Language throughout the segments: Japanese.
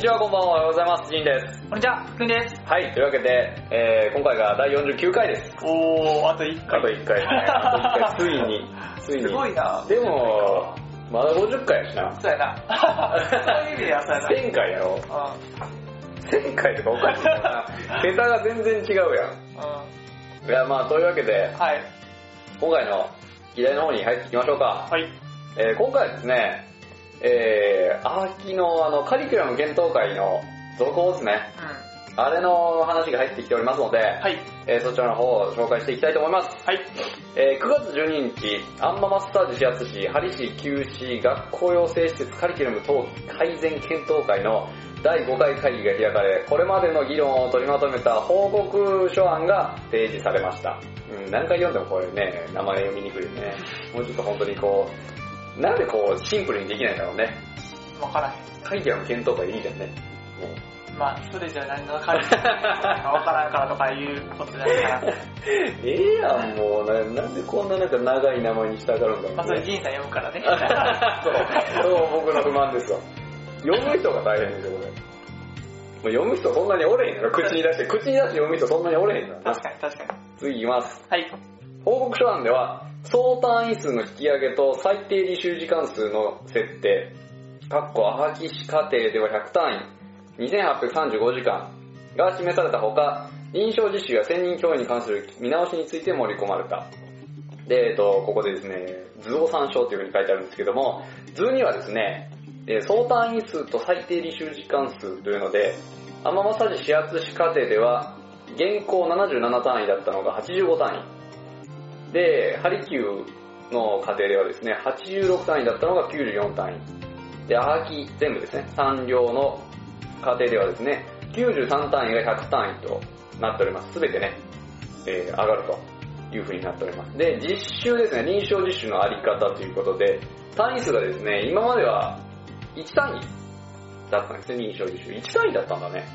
んにちは、こんばんは、おはようございます。ジンです。こんにちは、くんです。はい、というわけで、えー、今回が第49回です。おー、あと1あと1回ね。あと1回、ついに、ついに。すごいなでも、まだ50回やしな。そうやな。そういう意味ではそうやな。1000回やろ。う1000回とかおかしいな。桁が全然違うやん。ん。うん。いや、まあ、というわけで、はい。今回の議題の方に入っていきましょうか。はい。えー今回はですね、えー、秋のあのカリキュラム検討会の続報ですね。うん。あれの話が入ってきておりますので、はい。えーそちらの方を紹介していきたいと思います。はい。えー9月12日、アンママッサージ指圧市、ハリ市旧市学校養成施設カリキュラム等改善検討会の第5回会議が開かれ、これまでの議論を取りまとめた報告書案が提示されました。うん、何回読んでもこれね、名前読みにくいよね。もうちょっと本当にこう、なんでこうシンプルにできないんだろうね。わからへん。カリキュラム検討会いいじゃんね。もうまあ、それじゃ何の感じかわからんからとかいうことじゃないから。ええやん、もうな。なんでこんななんか長い名前にしたがるんだろう、ね。まあ、それ、ジンさん読むからね。そう、そう僕の不満ですよ。読む人が大変ですよ、これ。もう読む人そんなにおれへんの口に出して、口に出して読む人そんなにおれへんの確かに、確かに。次いきます。はい。報告書案では、総単位数の引き上げと最低履修時間数の設定、かっこアハキ市課程では100単位、2835時間が示されたほか、臨床実習や専任教員に関する見直しについて盛り込まれた。で、えっと、ここでですね、図を参照というふうに書いてあるんですけども、図にはですね、総単位数と最低履修時間数というので、アママサジ指圧師課程では、現行77単位だったのが85単位。で、ハリキューの過程ではですね、86単位だったのが94単位。で、アハキ全部ですね、産業の過程ではですね、93単位が100単位となっております。すべてね、えー上がるという風になっております。で、実習ですね、臨床実習のあり方ということで、単位数がですね、今までは1単位だったんですね、臨床実習。1単位だったんだね。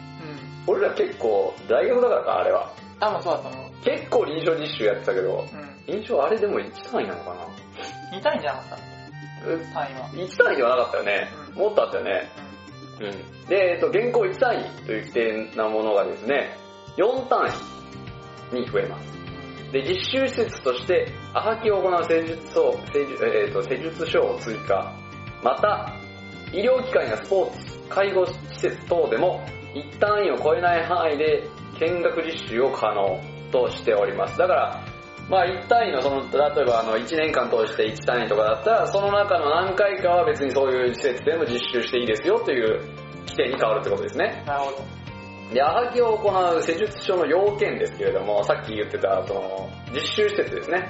うん。俺ら結構、大学だからか、あれは。多分そうだと思う。結構臨床実習やってたけど、うん。臨床あれでも1単位なのかな？2単位じゃなかった？え？単位は。1単位ではなかったよね。うんもっとあったよね。うん。で、えっと、現行1単位という規定なものがですね、4単位に増えます。で、実習施設として、アハキを行う施術を、施術えっと施術書を追加。また、医療機関やスポーツ、介護施設等でも、1単位を超えない範囲で見学実習を可能としております。だから、まあ1単位のその、例えばあの1年間通して1単位とかだったら、その中の何回かは別にそういう施設でも実習していいですよという規定に変わるってことですね。なるほど。で、アハキを行う施術書の要件ですけれども、さっき言ってた、その、実習施設ですね。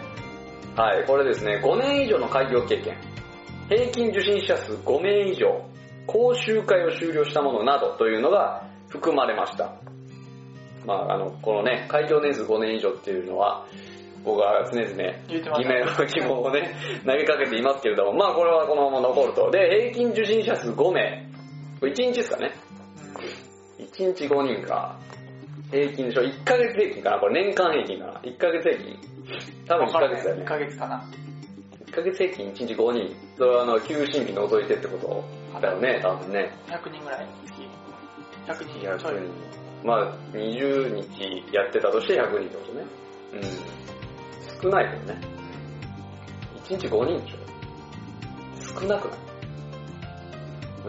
はい、これですね、5年以上の開業経験、平均受診者数5名以上、講習会を終了したものなどというのが含まれました。まああの、このね、開業年数5年以上っていうのは、僕は常々、言ってました。疑問疑問をね、投げかけていますけれども、まあこれはこのまま残ると。で、平均受診者数5名。これ1日ですかね。1日5人か。平均でしょ ?1 ヶ月平均かなこれ年間平均かな ?1 ヶ月平均多分1ヶ月だよ1ね。ヶ月かな。1ヶ月平均1日5人。それはあの、休診日除いてってことだよね、多分ね。100人ぐらい月。100人100ちょい。人。まあ、20日やってたとして100人ってことね。うん。少ないけどね。1日5人でしょ少なくな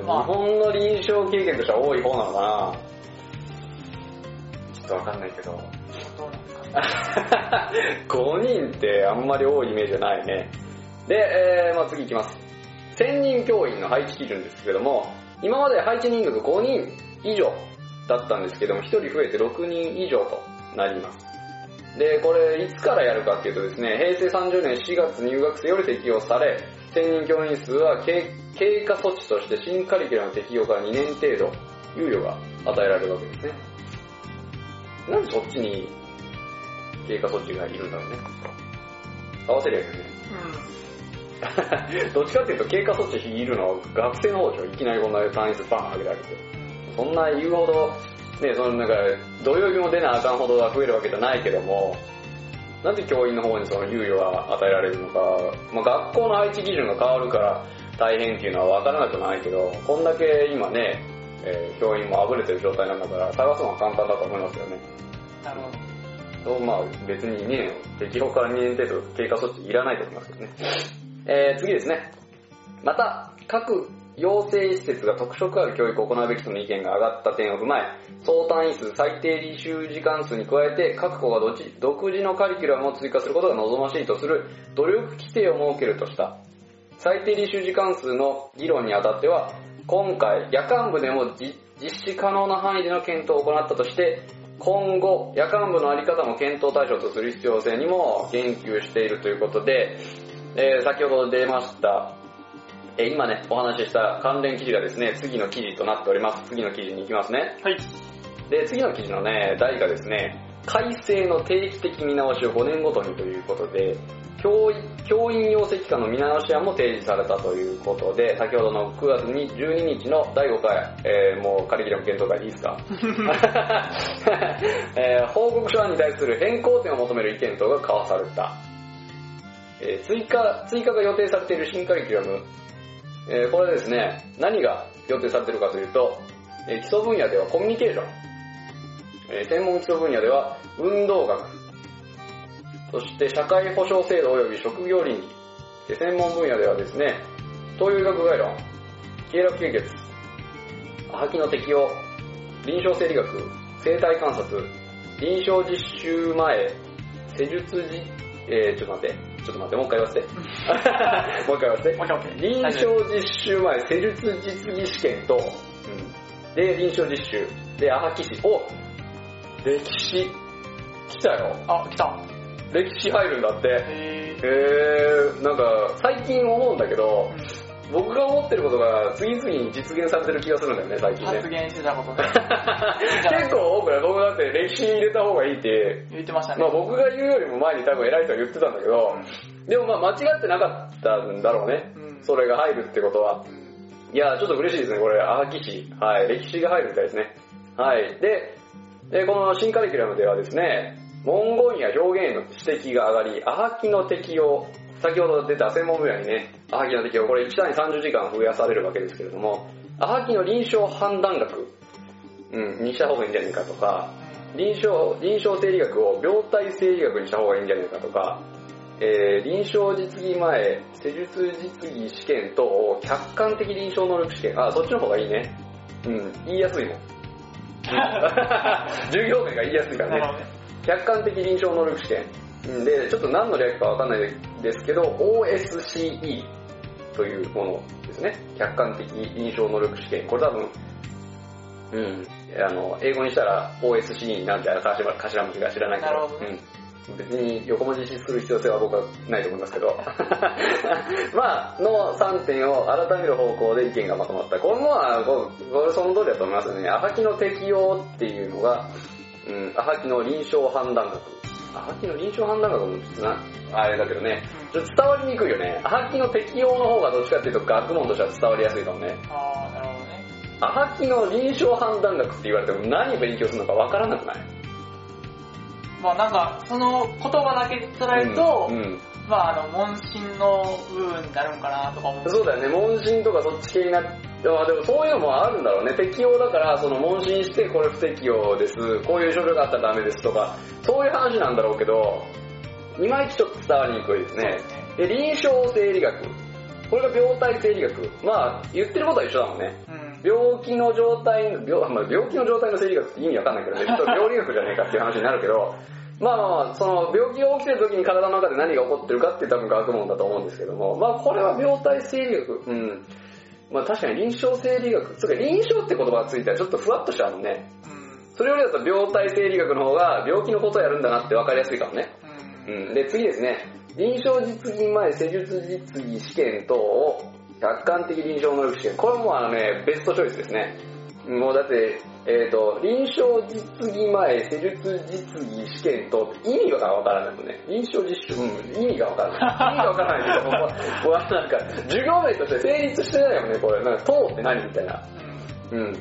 い、まあ日本の臨床経験としては多い方なのかなちょっとわかんないけど。どうなんですか 5人ってあんまり多いイメージはないね。で、えーまあ、次いきます。専任教員の配置基準ですけども、今まで配置人数5人以上だったんですけども、1人増えて6人以上となります。で、これ、いつからやるかっていうとですね、平成30年4月入学生より適用され、専任教員数は経経過措置として新カリキュラム適用から2年程度、猶予が与えられるわけですね。なんでそっちに経過措置がいるんだろうね。合わせりゃいいよね。どっちかっていうと経過措置いるのは学生の方でしょいきなりこんな単位数バーン上げられて。そんな言うほど、ね、そのなんか、土曜日も出なあかんほどが増えるわけじゃないけども、なんで教員の方にその猶予が与えられるのか、まあ、学校の配置基準が変わるから大変っていうのは分からなくないけど、こんだけ今ね、えー教員もあぶれてる状態なんだから、探すのは簡単だと思いますよね。なるほど。そうまあ別に2年、適用から2年程度経過措置いらないと思いますけどね。えー、次ですね。また、各養成施設が特色ある教育を行うべきとの意見が上がった点を踏まえ、総単位数、最低履修時間数に加えて、各校がどち独自のカリキュラムを追加することが望ましいとする努力規定を設けるとした。最低履修時間数の議論にあたっては、今回、夜間部でも実施可能な範囲での検討を行ったとして、今後、夜間部のあり方も検討対象とする必要性にも言及しているということで、えー先ほど出ました、えー今ね、お話しした関連記事がですね、次の記事となっております。次の記事に行きますね。はい。で、次の記事のね、題がですね、改正の定期的見直しを5年ごとにということで、教員教員養成機関の見直し案も提示されたということで、先ほどの9月に12日の第5回、えーもうカリキュラム検討会でいいですか、えー報告書案に対する変更点を求める意見等が交わされた。えー追加、追加が予定されている新カリキュラム、えーこれですね、何が予定されているかというと、えー基礎分野ではコミュニケーション、えー専門基礎分野では運動学、そして社会保障制度及び職業倫理、で専門分野ではですね、東洋医学概論、経絡経血、破棄の適用、臨床生理学、生体観察、臨床実習前、施術時、えー、ちょっと待って、ちょっと待って、もう一回言わせて。もう一回言わせて。臨床実習前、施術実技試験と、で、臨床実習、で、アハキシ、お歴史、来たよ。あ、来た。歴史入るんだって。えへー、なんか、最近思うんだけど、僕が思ってることが次々に実現されてる気がするんだよね、最ー、近ね発。言してたことね。結構多くない僕だって歴史入れた方がいいって、言ってましたね。まあ僕が言うよりも前に多分偉い人は言ってたんだけど、でもまあ間違ってなかったんだろうね。うん。それが入るってことは。うんいや、ちょっと嬉しいですね、これ、アハキ史。はい、歴史が入るみたいですね。はい。で、でこの新カリキュラムではですね、文言や表現への指摘が上がり、アハキの適用、先ほど出た専門分野にね、アハキの適用、これ1単位30時間増やされるわけですけれども、アハキの臨床判断学、うん、にした方がいいんじゃないかとか、臨床、臨床生理学を病態生理学にした方がいいんじゃないかとか、えー、臨床実技前、施術実技試験等を客観的臨床能力試験、あ、そっちの方がいいね。うん、言いやすいもん。授業名が言いやすいからね。客観的臨床能力試験。うんで、ちょっと何の略かわかんないですけど、OSCE というものですね。客観的臨床能力試験。これ多分、うん、あの、英語にしたら OSCE になるんじゃない頭頭文字が知らないけど。うん別に横文字にする必要性は僕はないと思いますけど。まあ、の3点を改める方向で意見がまとまった。これもまあ、これその通りだと思いますよね。アハキの適用っていうのが、うん、アハキの臨床判断学。アハキの臨床判断学もちょっとな、あれだけどね、ちょっと伝わりにくいよね。アハキの適用の方がどっちかっていうと学問としては伝わりやすいかもね。あー、なるほどね。アハキの臨床判断学って言われても何勉強するのかわからなくない？まあなんか、その言葉だけ捉えると、うんうんまああの、問診の部分になるんかなとか思う。そうだよね、問診とかそっち系になって、あでもそういうのもあるんだろうね。適用だから、その問診してこれ不適用です、こういう症状があったらダメですとか、そういう話なんだろうけど、いまいちちょっと伝わりにくいですね。で臨床生理学。これが病態生理学。まあ、言ってることは一緒だもんね。うん。病気の状態の、病,、まあ、病気の状態の生理学って意味わかんないけどね、ちょっと病理学じゃねえかっていう話になるけど、まあまあまあ、その病気が起きてる時に体の中で何が起こってるかって多分学問だと思うんですけども、まあこれは病態生理学、うん。まあ確かに臨床生理学、つうか臨床って言葉がついたらちょっとふわっとしちゃうもんね。うん。それよりだと病態生理学の方が病気のことをやるんだなって分かりやすいかもね。うん。うん、で、次ですね。臨床実技前施術実技試験等を客観的臨床能力試験。これもあのね、ベストチョイスですね。もうだって、えっ、と、臨床実技前施術実技試験等って意味がわからないもんね。臨床実習、うん、意味がわからない。意味がわからないけど、もうもうなんか、授業名として成立してないもんね、これ。なんか、等って何みたいな。うん。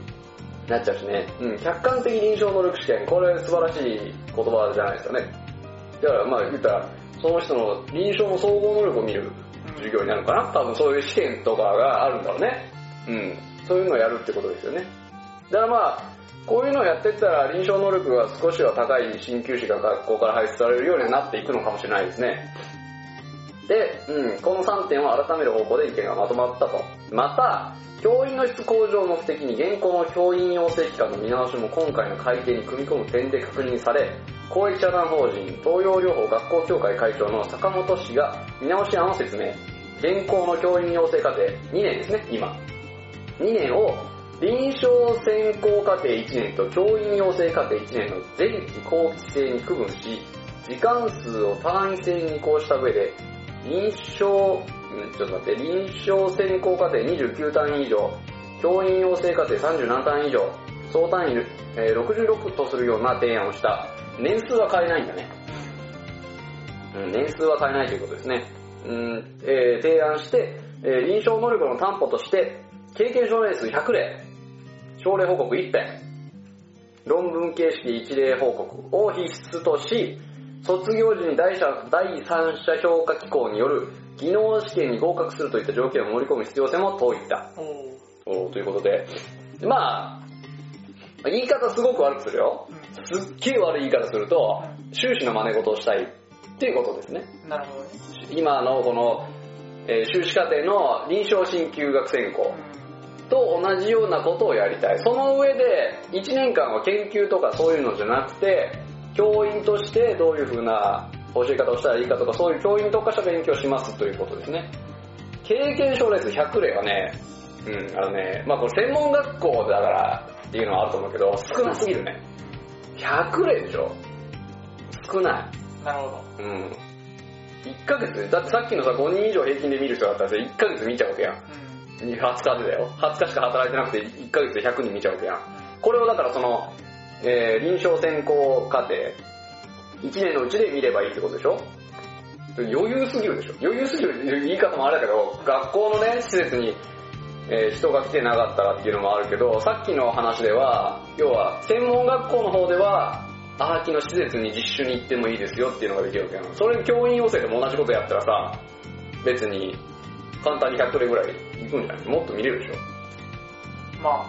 なっちゃうしね。うん。客観的臨床能力試験。これ素晴らしい言葉じゃないですかね。だからまあ言ったら、その人の臨床の総合能力を見る授業になるのかな多分そういう試験とかがあるんだろうね。うん。そういうのをやるってことですよね。だからまあ、こういうのをやってったら臨床能力が少しは高い鍼灸師が学校から輩出されるようになっていくのかもしれないですね。で、うん、この3点を改める方向で意見がまとまったと。また、教員の質向上を目的に現行の教員養成機関の見直しも今回の改定に組み込む点で確認され、公益社団法人東洋療法学校協会会長の坂本氏が見直し案を説明。現行の教員養成課程2年ですね、今。2年を臨床専攻課程1年と教員養成課程1年の前期後期制に区分し、時間数を単位制に移行した上で、臨床、ちょっと待って、臨床専攻課程29単位以上、教員養成課程37単位以上、総単位、66とするような提案をした。年数は変えないんだね。うん、年数は変えないということですね。うんえー提案して、えー臨床能力の担保として、経験症例数100例、症例報告1編、論文形式一例報告を必須とし、卒業時に第三者評価機構による技能試験に合格するといった条件を盛り込む必要性も説いた。おということで、まあ、言い方すごく悪くするよ。すっげえ悪い言い方すると、修士の真似事をしたいっていうことですね。なるほどね。今のこの、えー修士課程の臨床鍼灸学専攻と同じようなことをやりたい。その上で、1年間は研究とかそういうのじゃなくて、教員としてどういう風な教え方をしたらいいかとか、そういう教員に特化した勉強をしますということですね。経験症例数100例はね、うん、あのね、まあこれ専門学校だからっていうのはあると思うけど、少なすぎるね。100例でしょ少ない。なるほど。うん。1ヶ月だってさっきのさ、5人以上平均で見る人だったらさ、1ヶ月見ちゃうわけやん。うん。20日でだよ。20日しか働いてなくて、1ヶ月で100人見ちゃうわけん。これをだからその、えー、臨床専攻課程、1年のうちで見ればいいってことでしょ？余裕すぎるでしょ余裕すぎる言い方もあれだけど、学校のね、施設に、えー人が来てなかったらっていうのもあるけど、さっきの話では、要は、専門学校の方では、アハキの施設に実習に行ってもいいですよっていうのができるわけやん。それ教員養成でも同じことやったらさ、別に、簡単に100例ぐらい行くんじゃない？もっと見れるでしょ？まあ、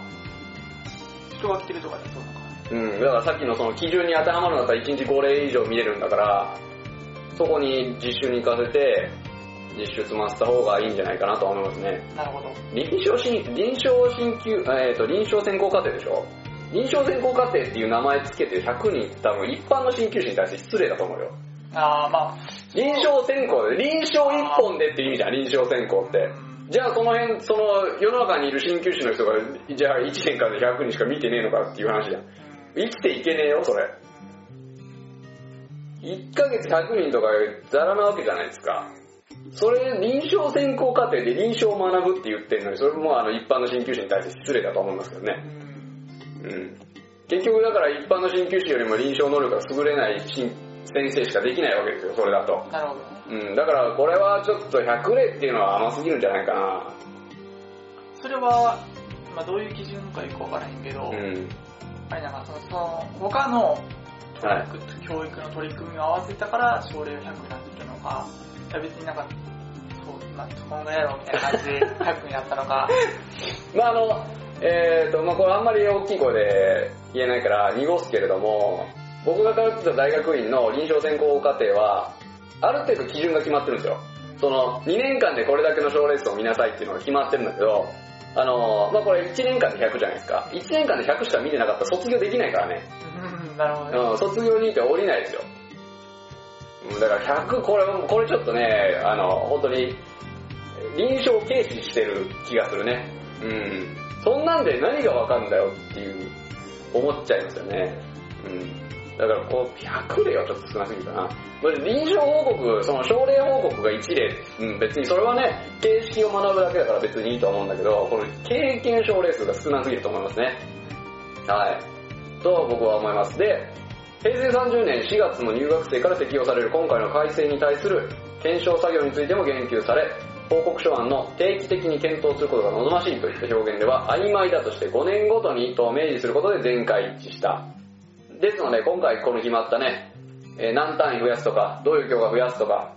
人が来てるとかでそうなのかうん、だからさっきのその基準に当てはまるんだったら1日5例以上見れるんだから、そこに実習に行かせて、実習済ませた方がいいんじゃないかなとは思いますね。な。なるほど。臨床診、臨床鍼灸、えっ、と、臨床専攻課程でしょ？臨床専攻課程っていう名前つけてる100人多分一般の鍼灸師に対して失礼だと思うよ。ああ、まあ、臨床専攻で、臨床一本でって意味じゃん、臨床専攻って。じゃあその辺、その世の中にいる鍼灸師の人が、じゃあ1年間で100人しか見てねえのかっていう話じゃん。生きていけねえよ、それ。1ヶ月100人とかザラなわけじゃないですか。それ、臨床専攻課程で臨床を学ぶって言ってんのに、それもあの一般の鍼灸師に対して失礼だと思いますけどね。うん。結局だから一般の鍼灸師よりも臨床能力が優れない先生しかできないわけですよ、それだと。なるほど。うん、だからこれはちょっと100例っていうのは甘すぎるんじゃないかな。それは、まあどういう基準かよくわからへんけど、うん。あれなんかその、その他の教はい育、教育の取り組みを合わせたから症例が100になってるのか、いや別になんか、そう、まあ、そんやろみたいな感じで100になったのか、まああの、えっ、と、まあこれあんまり大きい声で言えないから濁すけれども、僕が通ってた大学院の臨床専攻課程は、ある程度基準が決まってるんですよ。その、2年間でこれだけの症例数を見なさいっていうのが決まってるんだけど、あの、まあこれ1年間で100じゃないですか。1年間で100しか見てなかったら卒業できないからね。うんなるほどね。うん、卒業認定降りないですよ。うんだから100、これ、これちょっとね、あの、本当に、臨床軽視してる気がするね。うん。そんなんで何がわかんだよっていう、思っちゃいますよね。うん。だからこう、100例はちょっと少なすぎるかな。これ臨床報告、その症例報告が1例、うん、別にそれはね、形式を学ぶだけだから別にいいと思うんだけど、この経験症例数が少なすぎると思いますね。はい。と僕は思います。で、平成30年4月の入学生から適用される今回の改正に対する検証作業についても言及され、報告書案の定期的に検討することが望ましいといった表現では曖昧だとして5年ごとにと明示することで全会一致した。ですので今回この決まったね、えー何単位増やすとか、どういう教科増やすとか、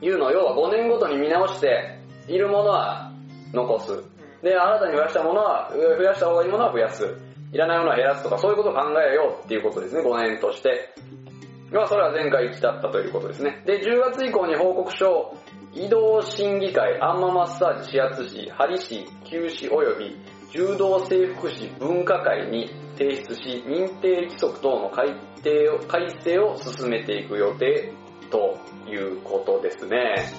いうのを要は5年ごとに見直して、いるものは残す。で、新たに増やしたものは、増やした方がいいものは増やす。っいらないものは減らすとか、そういうことを考えようっていうことですね、5年として。まあ、それは前回一致だったということですね。で、10月以降に報告書を移動審議会、アンママッサージ指圧師、針師、灸師及び柔道整復師分科会に提出し、認定規則等の改定を改正を進めていく予定ということですね。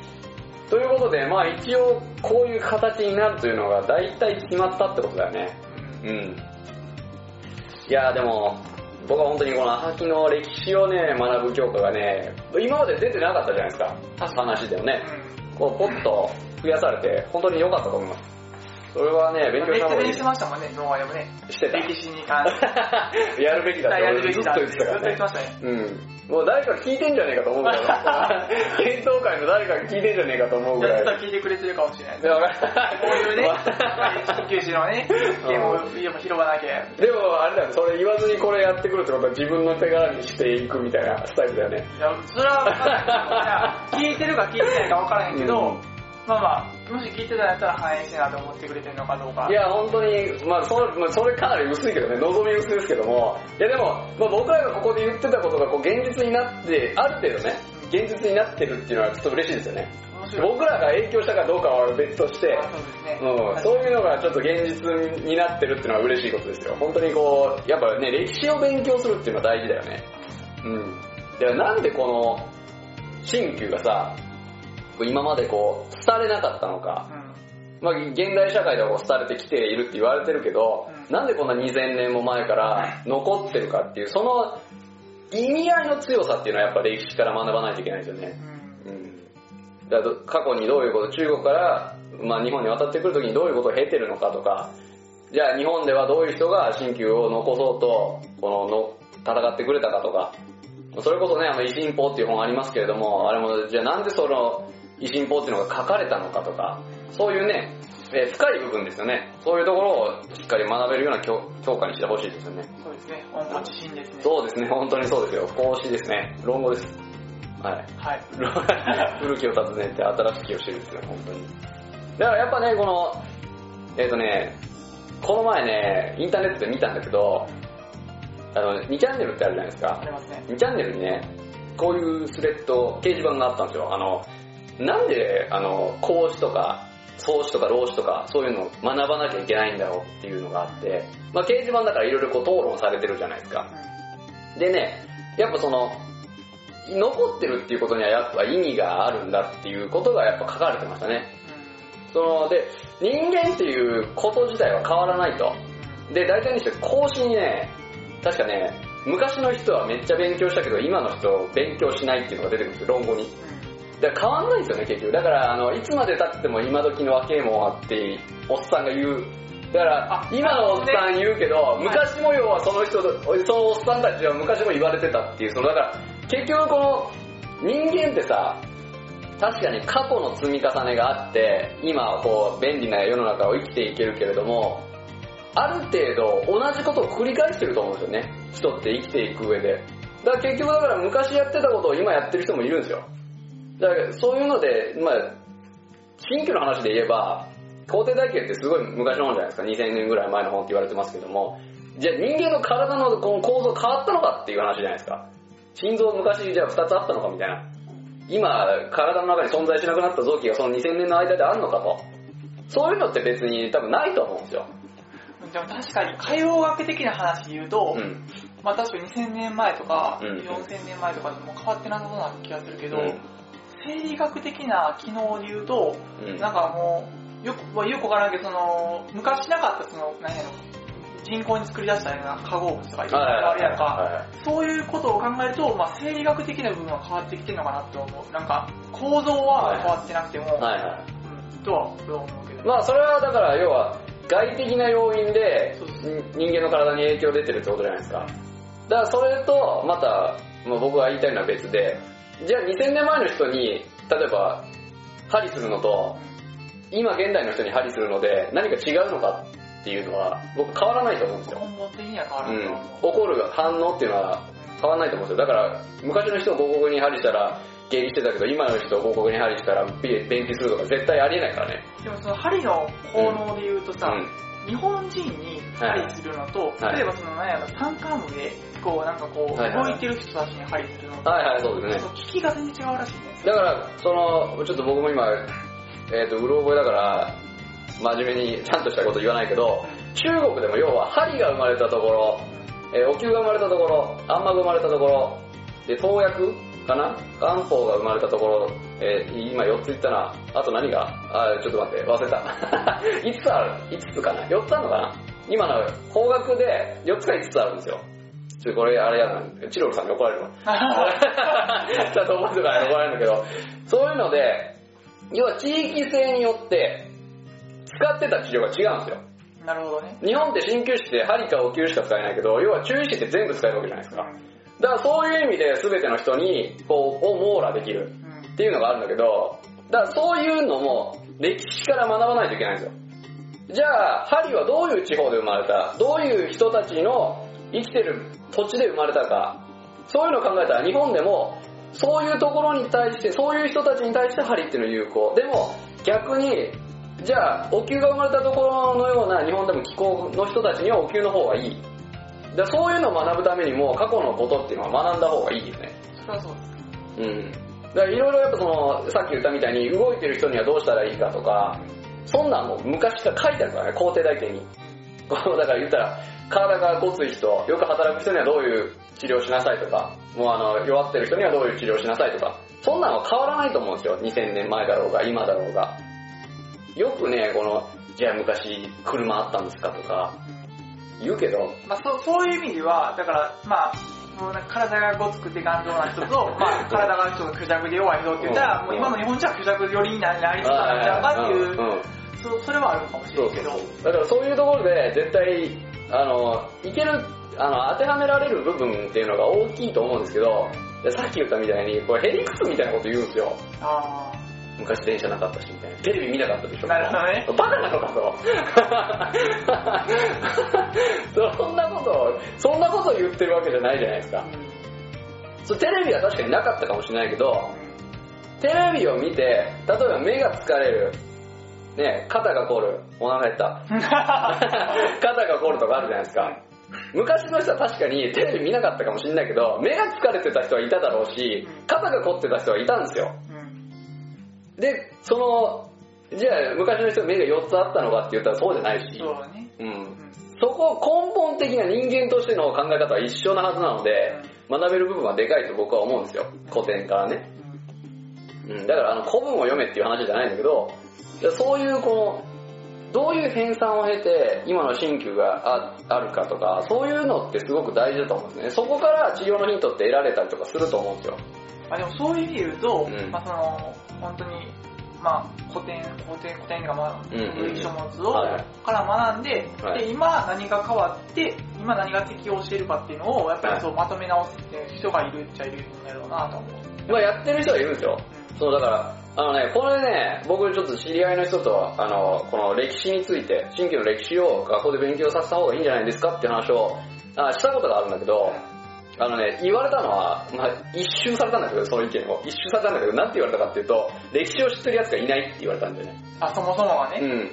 ということで、まあ一応こういう形になるというのが大体決まったってことだよね。うん。いやーでも、僕は本当にこの秋の歴史をね、学ぶ教科がね、今まで出てなかったじゃないですか。話でもね。こう、ポッと増やされて、本当に良かったと思います。それはね、勉強した方がいい熱弁し。ましたもんね、動画でもね。してた。歴史に関して。やるべきだってやる俺ずっとべきだって言ってたからねずっと言って。ましたね。うん。もう誰か聞いてんじゃねえかと思うぐらい。検討会の誰かが聞いてんじゃねえかと思うぐらい。ずっと聞いてくれてるかもしれない。でもこういうね、鍼灸師のね、ゲームを拾わなきゃ。でもあれだよ、それ言わずにこれやってくるってことは自分の手柄にしていくみたいなスタイルだよね。いや、それは分からない聞いてるか聞いてないか分からへんけど、うんまあまあ、もし聞いてたんやったら反映してなと思ってくれてるのかどうか。いや、本当に、まあそれ、まあ、それかなり薄いけどね、望み薄ですけども、いやでも、まあ、僕らがここで言ってたことがこう現実になって、ある程度ね、現実になってるっていうのはちょっと嬉しいですよね。僕らが影響したかどうかは別として、そういうのがちょっと現実になってるっていうのは嬉しいことですよ。本当にこう、やっぱね、歴史を勉強するっていうのは大事だよね。うん。でなんでこの、新旧がさ、今までこう、伝われなかったのか。うまあ、現代社会ではこう廃れてきているって言われてるけど、うんなんでこんな2000年も前から残ってるかっていう、その意味合いの強さっていうのはやっぱ歴史から学ばないといけないですよね。ん。うん。うん。だ過去にどういうこと、中国から、まあ、日本に渡ってくるときにどういうことを経てるのかとか、じゃあ日本ではどういう人が新旧を残そうと、このの戦ってくれたかとか、それこそね、あの、維新法っていう本ありますけれども、あれも、じゃあなんでその、維新法っていうのが書かれたのかとか、そういうね、えー深い部分ですよね。そういうところをしっかり学べるような教教科にしてほしいですよね。そうですね。温故知新ですね。そうですね、本当にそうですよ。孔子ですね。論語です。はい。はい。古きを訪ねて新しきを知るですよ、本当に。だからやっぱね、この、えっ、とね、この前ね、インターネットで見たんだけど、あの、2チャンネルってあるじゃないですかあ。りますね。2チャンネルにね、こういうスレッド、掲示板があったんですよ。あの、なんで、あの、孔子とか、創始とか老子とか、そういうのを学ばなきゃいけないんだろうっていうのがあって、まあ掲示板だからいろいろこう討論されてるじゃないですか。でね、やっぱその、残ってるっていうことにはやっぱ意味があるんだっていうことがやっぱ書かれてましたね。その、で、人間っていうこと自体は変わらないと。で、大体にして孔子にね、確かね、昔の人はめっちゃ勉強したけど、今の人勉強しないっていうのが出てくるんですよ、論語に。だから変わんないんですよね、結局。だから、あの、いつまで経っても今時の若えもんはって、おっさんが言う。だからあ、今のおっさん言うけど、昔も要はその人と、そのおっさんたちは昔も言われてたっていう、その、だから、結局この、人間ってさ、確かに過去の積み重ねがあって、今はこう、便利な世の中を生きていけるけれども、ある程度同じことを繰り返してると思うんですよね。人って生きていく上で。だから結局だから昔やってたことを今やってる人もいるんですよ。だからそういうので、まあ、新旧の話で言えば、皇帝大慶ってすごい昔の本じゃないですか。2000年ぐらい前の本って言われてますけども、じゃあ人間の体のこの構造変わったのかっていう話じゃないですか。心臓昔じゃあ2つあったのかみたいな。今、体の中に存在しなくなった臓器がその2000年の間であるのかと。そういうのって別に多分ないと思うんですよ。でも確かに海洋学的な話で言うと、うん。まあ確かに2000年前とか、うん4000年前とかでも変わってなさそうな気がするけど、うん生理学的な機能で言うと、うん。なんかもう、よく、まあ、よくわからんけど、その、昔なかったその、何やろ、人工に作り出したような化合物とかいっぱいあるやんか、はそういうことを考えると、まあ生理学的な部分は変わってきてるのかなと思う。なんか、構造は変わってなくても、いはい。はいはうん、とは思うけど。い。まあそれはだから要は外的な要因で人間の体に影響出てるってことじゃないですか。だからそれとまた、まあ、僕が言いたいのは別で、じゃあ2000年前の人に、例えば、針するのと、今現代の人に針するので何か違うのかっていうのは僕変わらないと思うんですよ。根本的には変わうんらないと思う。。起こる反応っていうのは変わらないと思うんですよ。だから、昔の人を広告に針したら、下痢してたけど、今の人を広告に針したら、便便秘するとか絶対ありえないからね。でもその針の効能で言うとさ、うん。日本人に針するのと、はい例えばその、なんやろ、単管部で、こう、なんかこう、はいはい動いてる人たちに針するのと、はいはい、そうですねちょ。っと効きが全然違うらしいね。だから、その、ちょっと僕も今、えっ、と、うろ覚えだから、真面目にちゃんとしたこと言わないけど、中国でも要は針が生まれたところ、えーお灸が生まれたところ、暗幕が生まれたところ、で、投薬かな？漢方が生まれたところ、えー今4つ言ったな。あと何が？あー、ちょっと待って、忘れた。5つある。5つかな ?4 つあるのかな？今の方角で4つか5つあるんですよ。ちょっとこれあれやな。チロルさんに怒られるわ。ちゃんと覚えてから怒られるんだけど、そういうので、要は地域性によって使ってた治療が違うんですよ。なるほどね。日本って鍼灸師って針かお灸しか使えないけど、要は中医師って全部使えるわけじゃないですか。だからそういう意味で全ての人に、こう、を網羅できるうん。っていうのがあるんだけど、だからそういうのも歴史から学ばないといけないんですよ。じゃあ、針はどういう地方で生まれたどういう人たちの生きてる土地で生まれたか、そういうのを考えたら日本でも、そういうところに対して、そういう人たちに対して針っていうのは有効。でも、逆に、じゃあ、お灸が生まれたところのような日本でも気候の人たちにはお灸の方がいい。だそういうのを学ぶためにも過去のことっていうのは学んだ方がいいですね。それはそう。うん。だからいろいろやっぱその、さっき言ったみたいに動いてる人にはどうしたらいいかとか、そんなんも昔から書いてあるからね、皇帝大帝に。だから言ったら、体がごつい人、よく働く人にはどういう治療しなさいとか、もうあの、弱ってる人にはどういう治療しなさいとか、そんなのは変わらないと思うんですよ。2000年前だろうが、今だろうが。よくね、この、じゃあ昔車あったんですかとか、言うけど、まあ、そうそういう意味では、だから、まあ、体がごつくて頑丈な人と、まあ、体がちょっとクジャクで弱い人って言ったら、うん。もう今の日本人はクジャク寄りになりそうなんちゃうかっていう、うん。うん。そそれはあるかもしれそうないけど、だからそういうところで絶対、あの、いける、あの、当てはめられる部分っていうのが大きいと思うんですけど、でさっき言ったみたいに、これヘリクスみたいなこと言うんですよ。あ昔電車なかったしみたいな。テレビ見なかったでしょ。なるほどね。バカなのかと。そんなこと、そんなこと言ってるわけじゃないじゃないですか。そうテレビは確かになかったかもしれないけど、テレビを見て、例えば目が疲れる、ね、肩が凝る、お腹減った。肩が凝るとかあるじゃないですか。昔の人は確かにテレビ見なかったかもしれないけど、目が疲れてた人はいただろうし、肩が凝ってた人はいたんですよ。うんで、その、じゃあ昔の人目が4つあったのかって言ったらそうじゃないし、そうだね。うんう。んそこ根本的な人間としての考え方は一緒なはずなので、学べる部分はでかいと僕は思うんですよ。古典からね。うん、だからあの古文を読めっていう話じゃないんだけど、でそういうこの、どういう編纂を経て今の鍼灸がああるかとか、そういうのってすごく大事だと思うんですね。そこから治療のヒントって得られたりとかすると思うんですよ。まあでもそういう意味で言うと、うんまあその、本当に、まあ古典、古典、古典がまあ、うんうんうん歴史書物を、はいから学んで、はいで、今何が変わって、今何が適応しているかっていうのを、やっぱりそうまとめ直すっていう人がいるっちゃいるんだろうなと思う。まあやってる人はいるんですよ。そうだから、あのね、これね、僕ちょっと知り合いの人と、あの、この歴史について、新旧の歴史を学校で勉強させた方がいいんじゃないですかって話をあしたことがあるんだけど、あのね、言われたのは、まあ一周されたんだけど、その意見を。一周されたんだけど、なんて言われたかっていうと、歴史を知ってる奴がいないって言われたんだよね。あ、そもそもはね、うん。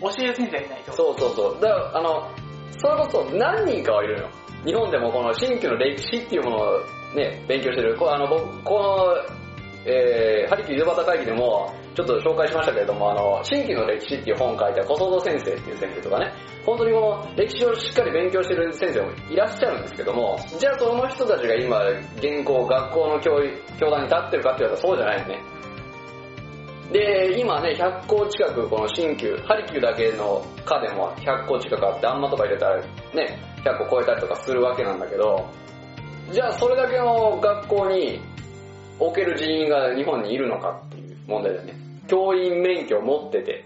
教える先生がいないと。そうそうそう。だから、あの、それこそ何人かはいるのよ。日本でもこの新旧の歴史っていうものをね、勉強してる。こうあの僕、この、えー、ハリキュー井戸端会議でも、ちょっと紹介しましたけれども、あの、新旧の歴史っていう本を書いた小僧先生っていう先生とかね、本当にこの歴史をしっかり勉強してる先生もいらっしゃるんですけども、じゃあその人たちが今、現行、学校の教教壇に立ってるかって言われたらそうじゃないよね。で、今ね、100校近くこの新旧、ハリキューだけの科でも100校近くあって、あんまとか入れたらね、100校超えたりとかするわけなんだけど、じゃあそれだけの学校に置ける人員が日本にいるのかっていう問題だよね。教員免許を持ってて。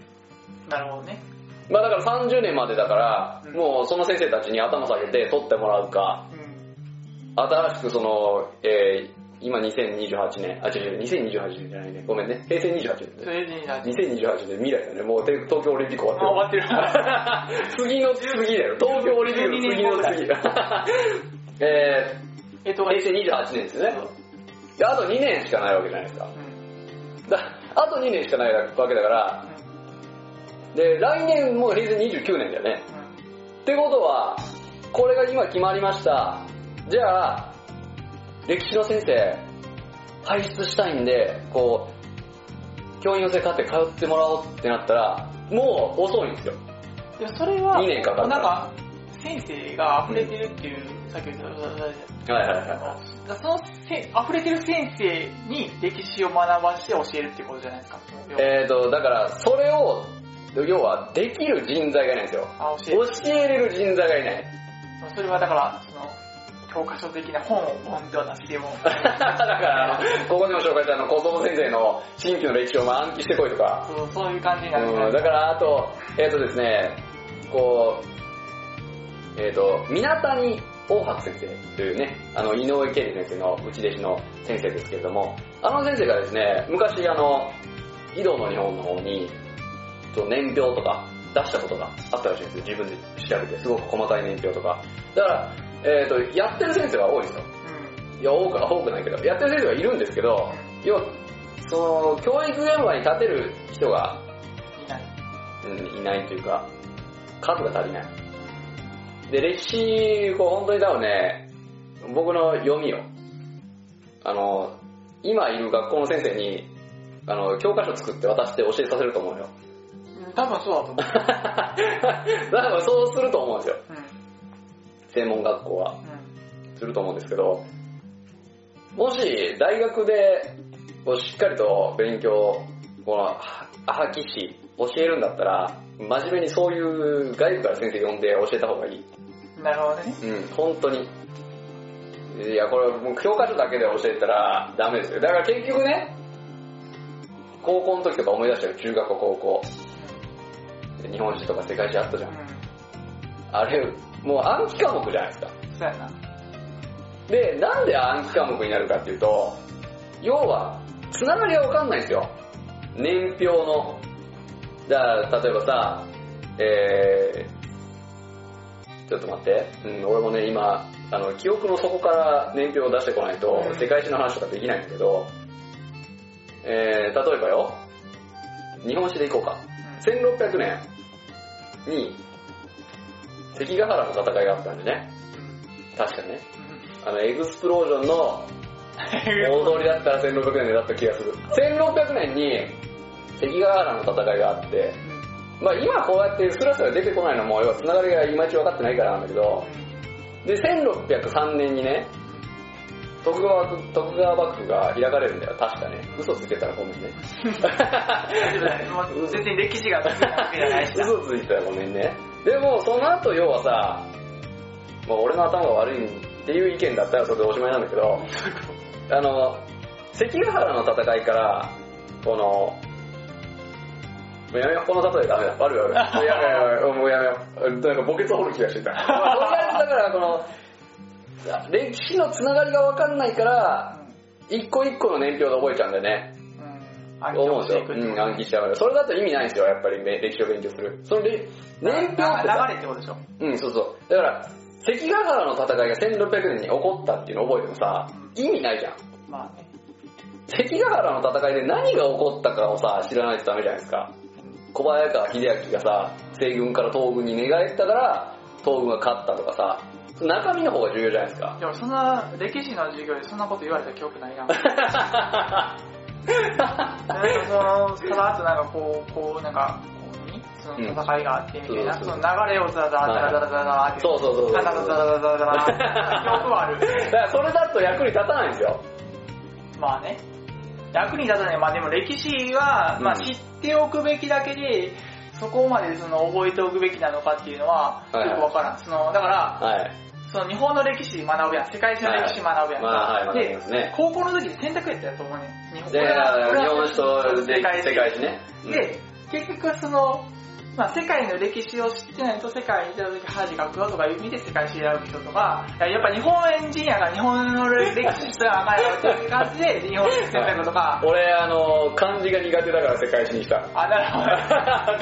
なるほどね。まあだから30年までだから、うんもうその先生たちに頭下げて取ってもらうか、うん。新しくその、えー、今2028年、あ、違う違う、2028年じゃないね。ごめんね。平成28年そね。れでいいな。2028年未来だね。もうて東京オリンピック終あ、わってる。終わってる。次の次だよ。東京オリンピックの次の次。ええっと、ー、平成28年ですよね。で、あと2年しかないわけじゃないですか。うん。だあと2年しかないわけだから、で、来年もう平成29年だよね。ってことは、これが今決まりました。じゃあ、歴史の先生、輩出したいんで、こう、教員養成課程通ってもらおうってなったら、もう遅いんですよ。うん。いや、それは、二年かかるなんか、先生が溢れてるっていう、さっき言った、はいはいはそのせ溢れてる先生に歴史を学ばして教えるってことじゃないですか？えーと、だから、それを、要は、できる人材がいないんですよ。あ教える。教えれる人材がいない。それはだから、その、教科書的な本を本ではなくても、だから、ここでも紹介したあの、小園先生の新規の歴史をまあ暗記してこいとか、そうそういう感じになるうん、だから、あと、えっ、とですね、こう、えっ、と、水谷大白先生というね、あの、井上健二先生の内弟子の先生ですけれども、あの先生がですね、昔あの、井戸の日本の方に、年表とか出したことがあったらしいんですよ。自分で調べて、すごく細かい年表とか。だから、えっ、と、やってる先生は多いんですよ。うん。いや、多くは多くないけど、やってる先生はいるんですけど、要は、その、教育現場に立てる人が、いない。うん、いないというか、数が足りない。で、歴史、こう本当に多分ね、僕の読みを、あの、今いる学校の先生に、あの、教科書作って渡して教えさせると思うよ。うん多分そうだと思う。多分そうすると思うんですよ。うん。専門学校は。うん。すると思うんですけど、もし大学でこうしっかりと勉強、このアハキ史教えるんだったら、真面目にそういう外部から先生呼んで教えた方がいい。なるほどね。うん、本当に。いや、これもう教科書だけで教えたらダメですよ。だから結局ね、高校の時とか思い出したよ、中学校、高校。日本史とか世界史あったじゃん。うん。あれ、もう暗記科目じゃないですか。そうやな。で、なんで暗記科目になるかっていうと、要は、つながりがわかんないんですよ。年表の。じゃあ、例えばさ、えー、ちょっと待って。うん、俺もね、今、あの、記憶の底から年表を出してこないとう、ん世界史の話とかできないんだけど、えー、例えばよ、日本史でいこうか。1600年に、関ヶ原の戦いがあったんでね。確かね。あの、エグスプロージョンの 大通りだったら1600年でだった気がする。1600年に関ヶ原の戦いがあって、まあ今こうやってスラスラ出てこないのも、要は繋がりがいまいち分かってないからなんだけど、で、1603年にね、徳川幕府徳川幕府が開かれるんだよ、確かね。嘘ついてたらごめんね。全然歴史がわけじゃないしな。嘘ついてたらごめんね。でも、その後要はさ、もう俺の頭が悪いっていう意見だったらそれでおしまいなんだけど、あの、関ヶ原の戦いから、この、もうやめよう、この例えダメだ。悪い悪い。やめようやめよう、もうやめよう。なんか墓穴掘る気がしてた。まあとりあえずだから、この、歴史のつながりがわかんないから、一個一個の年表で覚えちゃうんだよね。うん。暗記思うんですよ。をしていくうん、暗記しちゃう。それだと意味ないんですよ、やっぱりね歴史を勉強する。そのれ年表ってさ流れってことでしょ？うん、そうそう。だから、関ヶ原の戦いが1600年に起こったっていうのを覚えてもさ、意味ないじゃん。まあね。関ヶ原の戦いで何が起こったかをさ、知らないとダメじゃないですか。小早川秀明がさ西軍から東軍に寝返ったから東軍が勝ったとかさ中身の方が重要じゃないですかいやそんな歴史の授業でそんなこと言われた記憶ないな んかそのただあとなんかこうこうなんかその戦いがあってみたいな、その流れをザザザザザザって、そうそうそうザザザザザザザ記憶はある。ザかザそれだと役に立たないんですよ。まあね。役に立たない。まあでも歴史は、まあ知ザておくべきだけで、そこまでその覚えておくべきなのかっていうのは、はいはいよくわからん。その、だから、はい。その日本の歴史学ぶやん。世界史の歴史学ぶやんはい、学びでね。高校の時で選択やったやと思うねん。日日本史とで世界史ね。うんで、結局その、まあ世界の歴史を知ってないと世界に行った時恥かくよとかいう意味で世界史選ぶ人とか、いややっぱ日本人やから日本の歴史知ったらあかんやろっていう感じで日本史選択とか、俺、あの、漢字が苦手だから世界史にした。あ、なるほど。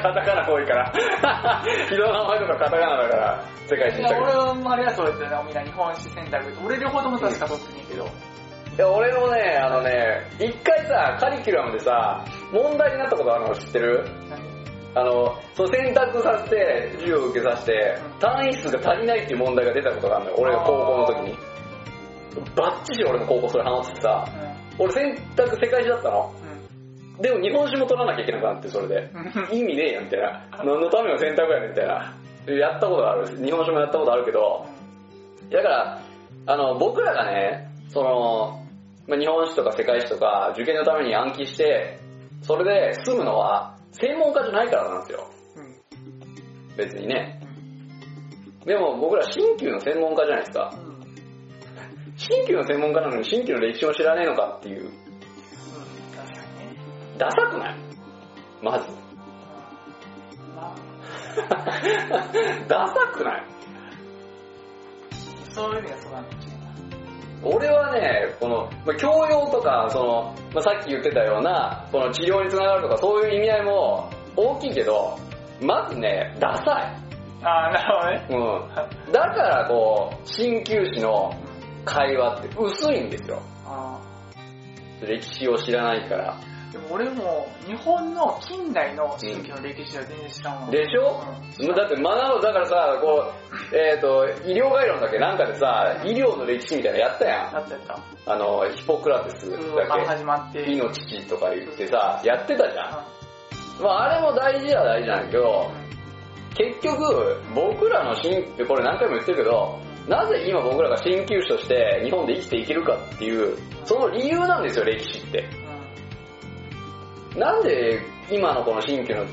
カタカナ多いから。人の名前とかカタカナだから世界史にした。俺は周りはそうやったよな、みんな日本史選択俺両方とも確か取ってんねんけど。いや、俺もね、あのね、一回さ、カリキュラムでさ、問題になったことあるの知ってる？何？あの、そう選択させて、授業を受けさせてうん、単位数が足りないっていう問題が出たことがあるのよ、俺が高校の時に。バッチリ俺の高校それハマっててさ、俺選択世界史だったの。でも日本史も取らなきゃいけなくなって、それで。意味ねえよ、みたいな。何のための選択やねん、みたいな。やったことがある。日本史もやったことあるけど、だから、あの、僕らがね、その、まあ、日本史とか世界史とか受験のために暗記して、それで済むのは専門家じゃないからなんですよ。別にね。でも僕ら新旧の専門家じゃないですか。新旧の専門家なのに新旧の歴史を知らねえのかっていう。ダサくない？まず。ま ダサくない？あ、そういう意味そうなんですよ。俺はね、この、まあ、教養とか、その、まあ、さっき言ってたような、この治療につながるとかそういう意味合いも大きいけど、まずね、ダサい。ああ、なるほどね。うん。だからこう、鍼灸師の会話って薄いんですよ。あ歴史を知らないから。ーでも俺も日本の近代の新規の歴史は全然知らんもん。でしょ？うんだって学ぶ、だからさ、こう、えっ、と、医療概論だっけなんかでさ、医療の歴史みたいなのやったややったやった。ん。あの、ヒポクラテスうんだっけ始まって。医の父とか言ってさ、やってたじゃん。まああれも大事は大事なんだけど、結局、僕らの新、これ何回も言ってるけど、なぜ今僕らが鍼灸師として日本で生きていけるかっていう、その理由なんですよ、歴史って。なんで今のこの新旧の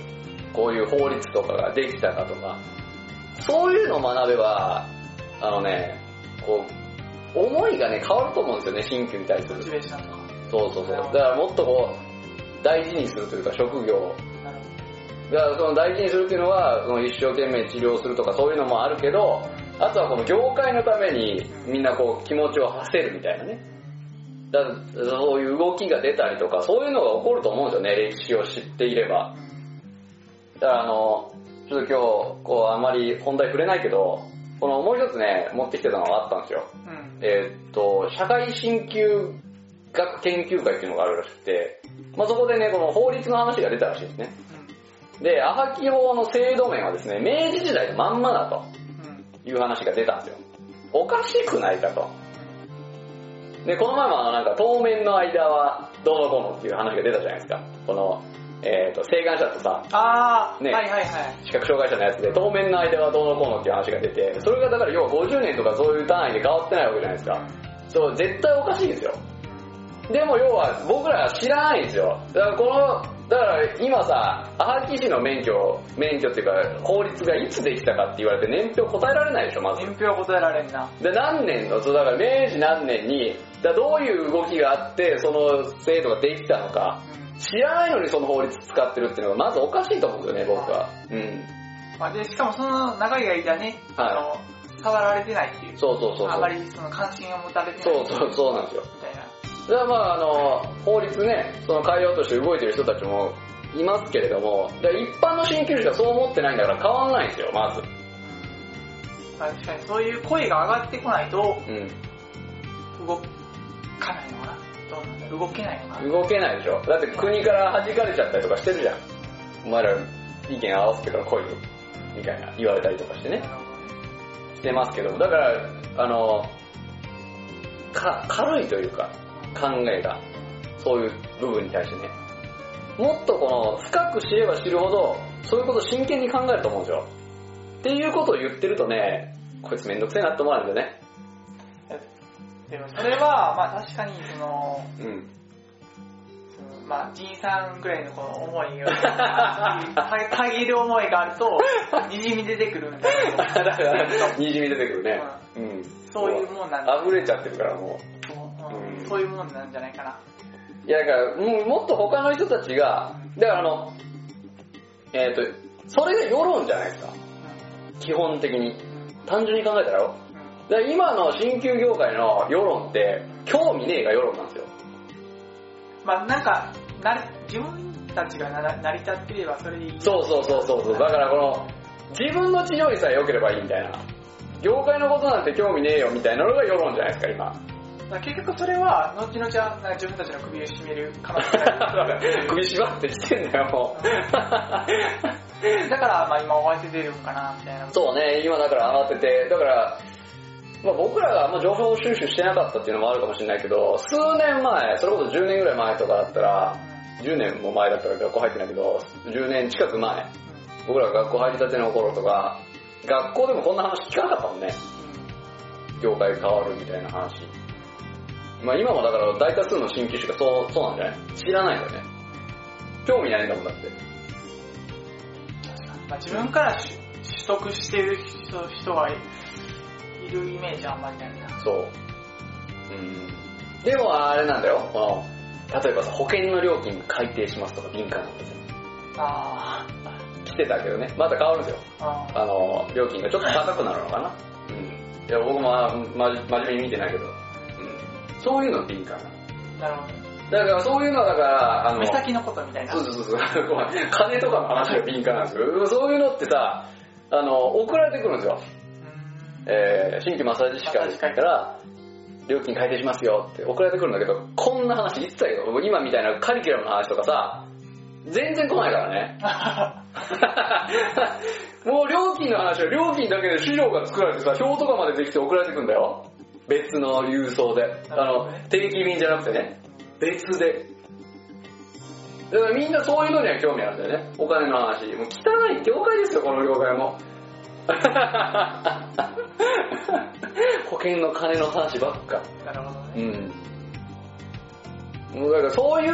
こういう法律とかができたかとか、そういうのを学べば、あのね、こう、思いがね、変わると思うんですよね、新旧に対するモチ。ベーションとか。そうそうそう。だからもっとこう、大事にするというか、職業をだからその大事にするっていうのは、その一生懸命治療するとかそういうのもあるけど、あとはこの業界のためにみんなこう気持ちを馳せるみたいなね。だそういう動きが出たりとか、そういうのが起こると思うんですよね、歴史を知っていれば。だからあの、ちょっと今日、こうあまり本題触れないけど、このもう一つね、持ってきてたのがあったんですよ。うん。うん。えーっと、社会進級学研究会っていうのがあるらしくて、まあ、そこでね、この法律の話が出たらしいんですね。で、アハキ法の制度面はですね、明治時代のまんまだとうん。いう話が出たんですよ。おかしくないかと。で、この前もあのなんか当面の間はどうのこうのっていう話が出たじゃないですか。この、えーっと、請願者とさ、ああ、ねはいはいはい。視覚障害者のやつで当面の間はどうのこうのっていう話が出て、それがだから要は50年とかそういう単位で変わってないわけじゃないですか。そう、絶対おかしいですよ。でも要は僕らは知らないんですよ。だからこの、だから今さ、アハキ師の免許、免許っていうか法律がいつできたかって言われて年表答えられないでしょ、まず。年表は答えられんな。で、何年の、そうだから明治何年に、だどういう動きがあって、その制度ができたのか、知らないのにその法律使ってるっていうのがまずおかしいと思うんですよね、僕は。うん。まあ、で、しかもその長い間ね、はいあの、触られてないっていう。そうそうそうそう。あまりその関心を持たれてない。そうそう、そうなんですよ。みたいな。だからまああの、法律ね、その変えようとして動いてる人たちもいますけれども、一般の鍼灸師がそう思ってないんだから変わんないんですよ、まず。確かにそういう声が上がってこないとうん。動かないのかな？どうなんだ動けないのかな？動けないでしょ。だって国から弾かれちゃったりとかしてるじゃん。お前ら意見合わせてから来いよ、みたいな言われたりとかしてね。してますけど、だから、あの、か、軽いというか、考えが、そういう部分に対してね。もっとこの、深く知れば知るほど、そういうことを真剣に考えると思うんですよ。っていうことを言ってるとね、こいつめんどくせえなって思われるんだよね。でもそれは、まあ確かにその、うん。まあ、仁さんぐらいのこの思いが、か限る思いがあると、にじみ出てくるんだけ にじみ出てくるね。うん。そういうもんなんだ、溢れちゃってるからもう。そういうもんなんじゃないかな。いやだから、もうもっと他の人たちが、だからあの、えっ、と、それが世論じゃないですか。基本的に。単純に考えたらよ。だから今の鍼灸業界の世論って、興味ねえが世論なんですよ。まあなんか、なれ自分たちがなら成り立っていればそれでいい。そうそうそうそうそう。だからこの、自分の治療にさえ良ければいいみたいな。業界のことなんて興味ねえよみたいなのが世論じゃないですか、今。結局それは、後々は自分たちの首を絞める可能性が。首縛ってしてんだよ、もう。だから、まあ今慌ててるんかな、みたいな。そうね、今だから上がってて、だから、まあ、僕らがあんま情報収集してなかったっていうのもあるかもしれないけど、数年前、それこそ10年ぐらい前とかだったら、10年も前だったら学校入ってないけど、10年近く前、僕らが学校入りたての頃とか、学校でもこんな話聞かなかったもんね。業界変わるみたいな話。まあ今もだから大多数の新規種がそう、そうなんじゃない？知らないんだよね。興味ないんだもんだって。まあ、自分から取取得してる人人がいいるイメージあんまりないな。そう。うん。でもあれなんだよ、この、例えばさ、保険の料金改定しますとか敏感なんですよ。あ来てたけどね、また変わるんですよ。ーああの、料金がちょっと高くなるのかな。うん。いや、僕もあまじ真面目に見てないけど、うん。そういうの敏感なの。ー、なるほど。だからそういうのはだから、あの、目先のことみたいな。そうそうそうそう、金とかの話が敏感なんですよ。そういうのってさ、あの、送られてくるんですよ。うんえー、新規マッサージ師会から、料金改定しますよって送られてくるんだけど、こんな話一切よ。今みたいなカリキュラムの話とかさ、全然来ないからね。もう料金の話は料金だけで資料が作られてさ、表とかまでできて送られてくんだよ。別の郵送で。あの、定期便じゃなくてね。別で。だからみんなそういうのには興味あるんだよね。お金の話。もう汚い業界ですよ、この業界も。保険の金の話ばっか。なるほどね。うん。だからそういう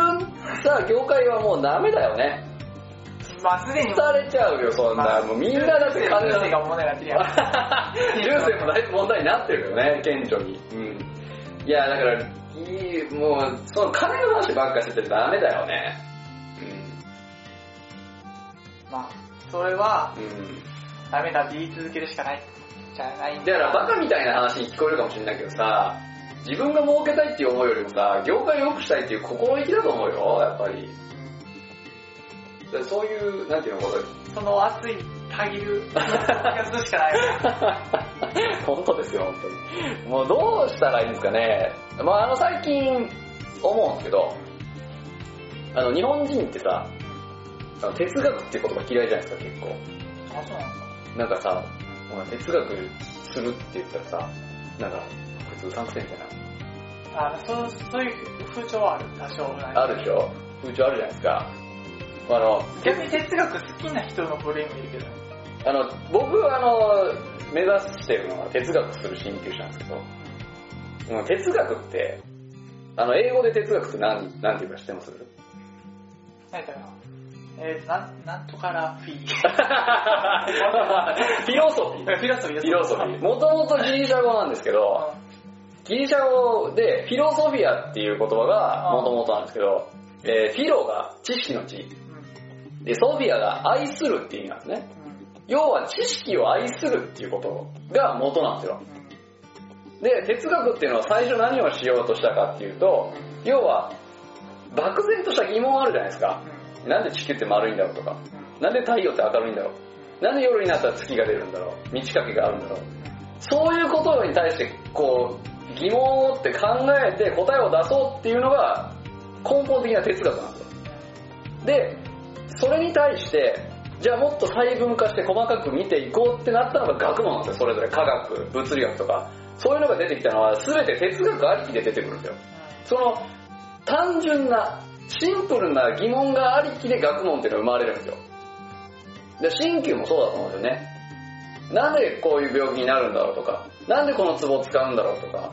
さ、業界はもうダメだよね。まあすでに、されちゃうよ、そんな。もうみんなだって金の人生が問題にな ってるやん。人生もだいぶ問題になってるよね、顕著に。うん。いや、だから、いい、もう、その金の話ばっかしててダメだよね。まあ、それはうん。うん。ダメだって言い続けるしかない。じゃないんだからバカみたいな話に聞こえるかもしれないけどさ、自分が儲けたいっていう思いよりもさ、業界を良くしたいっていう心意気だと思うよ、やっぱり。だからそういう、なんていうの、ことその熱い、たぎる、気がするしかない。本当ですよ、本当に。もうどうしたらいいんですかね。まああの最近思うんですけど、あの日本人ってさ、あの哲学っていう言葉嫌いじゃないですか、結構。あ、そうなんだ。なんかさ、お前哲学するって言ったらさ、なんか、こいつうさんくせえみたいあそうそういう風潮はある、多少なな。あるでしょ？風潮あるじゃないですか。あの、逆に哲学好きな人の部類もいるけどね。あの、僕はあの、目指してるのは哲学する鍼灸師なんですけど、もう哲学って、あの、英語で哲学って何、なんていうか知ってます？何だろう。えー、なん、なんとからフィー。フィロソフィー。フィロソフィー。フィロソフィー。もともとギリシャ語なんですけど、ギリシャ語でフィロソフィアっていう言葉がもともとなんですけど、えーフィロが知識の知、うん。で、ソフィアが愛するって意味なんですね。要は知識を愛するっていうことが元なんですよ。で、哲学っていうのは最初何をしようとしたかっていうと、要は、漠然とした疑問あるじゃないですか。なんで地球って丸いんだろうとか、なんで太陽って明るいんだろう、なんで夜になったら月が出るんだろう、満ち欠けがあるんだろう。そういうことに対して、こう、疑問を持って考えて答えを出そうっていうのが根本的な哲学なんですよ。で、それに対して、じゃあもっと細分化して細かく見ていこうってなったのが学問なんですよ、それぞれ。科学、物理学とか。そういうのが出てきたのは全て哲学ありきで出てくるんですよ。その単純な、シンプルな疑問がありきで学問っていうのが生まれるんですよ。で、鍼灸もそうだと思うんですよね。なんでこういう病気になるんだろうとか、なんでこのツボを使うんだろうとか、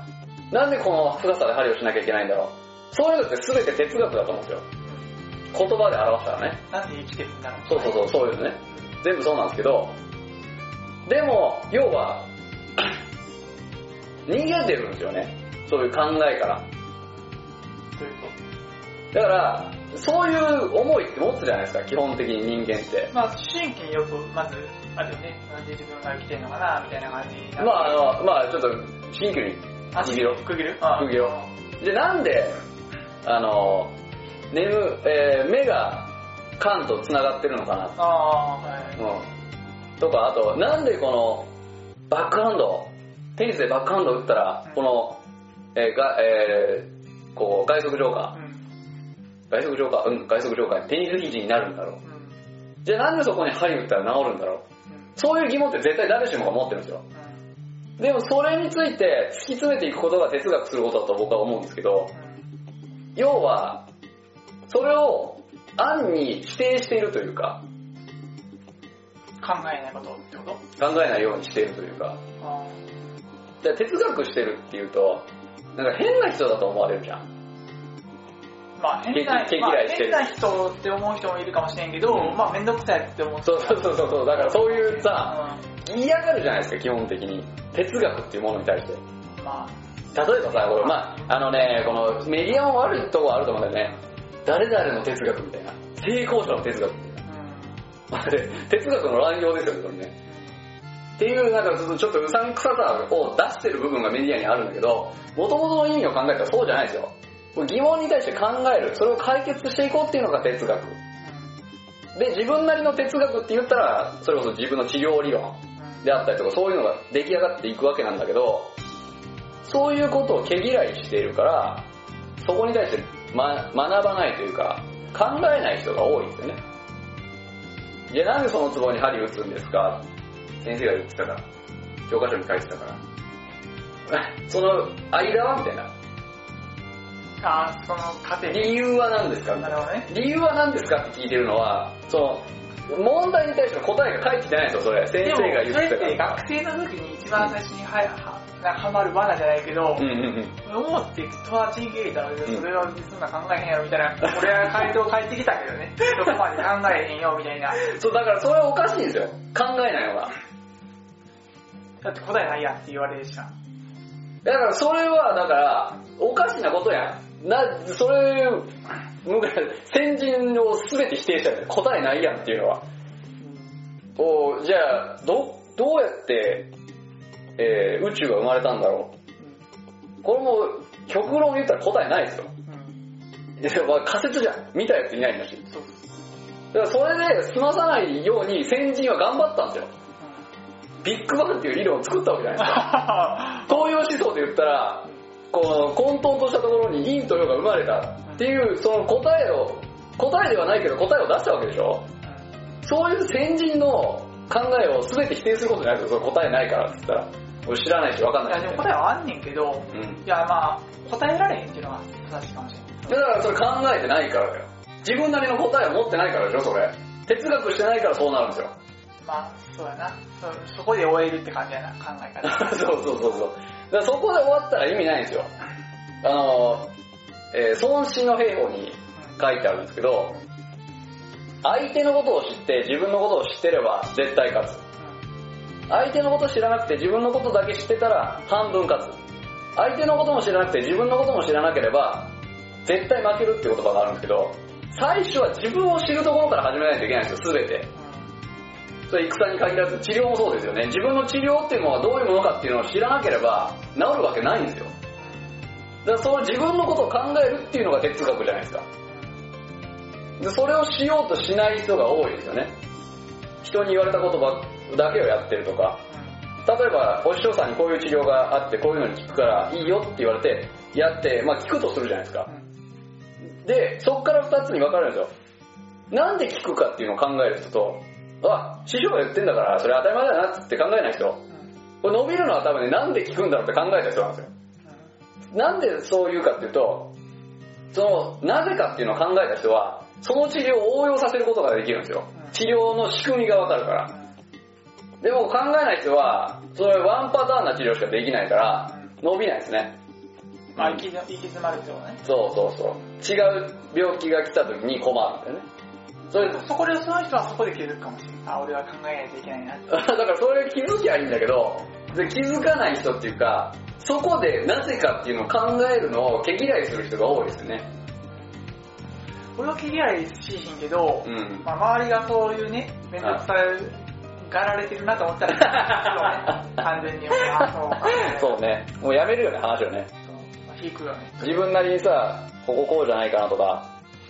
なんでこの深さで針をしなきゃいけないんだろう。そういうのって全て哲学だと思うんですよ。言葉で表したらね。なんで生きてるんだろう。そうそうそう、そういうのね。全部そうなんですけど、でも、要は、逃げてるんですよね。そういう考えから。というと。だから、そういう思いって持つじゃないですか、基本的に人間って。まあ、真剣によく、まず、あるよね。なんで自分が生きてるのかな、みたいな感じ。まあ、あの、まあちょっと、真剣にあ、区切ろう区切る？区切ろうで、なんで、あの、眠、えー目が肝と繋がってるのかなああ、はい。うん。とか、あと、なんでこの、バックハンド、テニスでバックハンド打ったら、この、えーが、えーこう、外側上下、うん。外側上下、うん、外側上下、テニス肘になるんだろう。うん。じゃあなんでそこに針打ったら治るんだろうそういう疑問って絶対誰しもが持ってるんですよ。でもそれについて突き詰めていくことが哲学することだと僕は思うんですけど、要は、それを暗に否定しているというか、考えないことってこと？考えないようにしているというか、あじゃあ哲学してるっていうと、なんか変な人だと思われるじゃん。ーまあ変な、毛まあ変な人って思う人もいるかもしれんけど、うん。まあめんどくさいって思う人そうそうそうそう、だからそういうさ、う嫌がるじゃないですか、基本的に。哲学っていうものに対して。んまあ、例えばさ、これ、まあ、あのね、このメディアも悪いとこあると思うんだよね。誰々の哲学みたいな。成功者の哲学みたいな。あれ、哲学の乱用ですよね、それね。っていう、なんかちょっとちょっとうさんくささを出してる部分がメディアにあるんだけど、元々の意味を考えたらそうじゃないですよ。疑問に対して考える、それを解決していこうっていうのが哲学。で、自分なりの哲学って言ったら、それこそ自分の治療理論であったりとか、そういうのが出来上がっていくわけなんだけど、そういうことを毛嫌いしているから、そこに対して、ま、学ばないというか、考えない人が多いんですよね。じゃあなんでそのツボに針打つんですか？先生が言ってたから。教科書に書いてたから。その間はみたいな。あーその理由は何ですか？ね。理由は何ですか？って聞いてるのは、その、問題に対しての答えが書いてないんですよ、それ。先生が言ってたから。学生の時に一番最初にははなんかハマる罠じゃないけど、うんうんうん。思って友達に聞いたら、それはそんな考えへんやろみたいな、俺は回答返ってきたけどね、そこまで考えへんよみたいな。そう、だからそれはおかしいんですよ。考えないのが。だって答えないやんって言われるじゃん。だからそれは、だから、おかしなことやん。な、それ、む先人を全て否定したよね。答えないやんっていうのは。おじゃあ、ど、どうやって、えー宇宙が生まれたんだろう。これも、極論言ったら答えないですよ。うん。いやまあ仮説じゃん。見たやついないんだし。だからそれで済まさないように先人は頑張ったんですよ。ビッグバンっていう理論を作ったわけじゃないですか。東洋思想で言ったら、この混沌としたところに陰と陽が生まれたっていう、その答えを、答えではないけど答えを出したわけでしょ？そういう先人の考えを全て否定することじゃないですよ。その答えないからって言ったら。俺知らないし分かんいや、ないし、でも答えはあんねんけど、うん。いや、まあ、答えられへんっていうのが正しいかもしれない。だからそれ考えてないからだよ。自分なりの答えを持ってないからでしょ、それ。哲学してないからそうなるんですよ。まあ、そうやな。そそこで終えるって感じやな、考え方。そうそうそうそう。だそこで終わったら意味ないんですよ。あの、えー孫子の兵法に書いてあるんですけど、相手のことを知って自分のことを知ってれば絶対勝つ。相手のこと知らなくて自分のことだけ知ってたら半分勝つ。相手のことも知らなくて自分のことも知らなければ絶対負けるっていう言葉があるんですけど、最初は自分を知るところから始めないといけないんですよ、すべて。それ戦に限らず治療もそうですよね。自分の治療っていうのはどういうものかっていうのを知らなければ治るわけないんですよ。だからその自分のことを考えるっていうのが哲学じゃないですか。でそれをしようとしない人が多いですよね。人に言われた言葉だけをやってるとか。例えば、お師匠さんにこういう治療があって、こういうのに効くからいいよって言われて、やって、まあ効くとするじゃないですか。で、そっから二つに分かれるんですよ。なんで効くかっていうのを考える人と、あ、師匠が言ってんだから、それ当たり前だよなって考えない人。これ伸びるのは多分ね、なんで効くんだろうって考えた人なんですよ。なんでそう言うかっていうと、その、なぜかっていうのを考えた人は、その治療を応用させることができるんですよ。治療の仕組みがわかるから。でも考えない人は、それワンパターンな治療しかできないから、伸びないですね。まあ、行き行き詰まるってことね。そうそうそう。違う病気が来た時に困るんだよね。それ、そこで、その人はそこで気づくかもしれない。あ、俺は考えないといけないな。だからそれ気づきゃいいんだけど、で気づかない人っていうか、そこでなぜかっていうのを考えるのを毛嫌いする人が多いですよね。俺は毛嫌いしひんけど、うん。まあ、周りがそういうね、めんどくさがられてるなと思ったら、ね、完全に、あ、そうか、そうね。もうやめるよね、話をね。引くよね。自分なりにさ、こここうじゃないかなとか、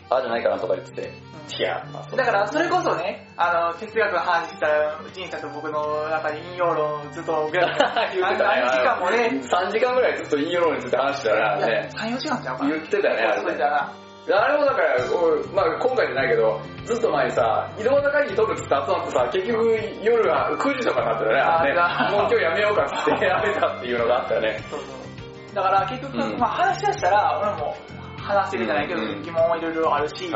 ああじゃないかなとか言ってて、違う。まあだから、それこそね、あの、哲学の話したら、ジンさんと僕の中で引用論をずっとぐ。何時間もね、3時間ぐらいずっと引用論について話してたらいやね、3、4時間ちゃうかな。言ってたね、あれ。あれもだから、俺まあ今回じゃないけど、ずっと前にさ、井戸端会議取るって集まってさ、結局夜が9時とかになったよね、あもう今日やめようかってやめたっていうのがあったよね。そうそう。だから結局、うんまあ話し出したら、俺も話せるじゃないけど、うん疑問はいろいろあるし。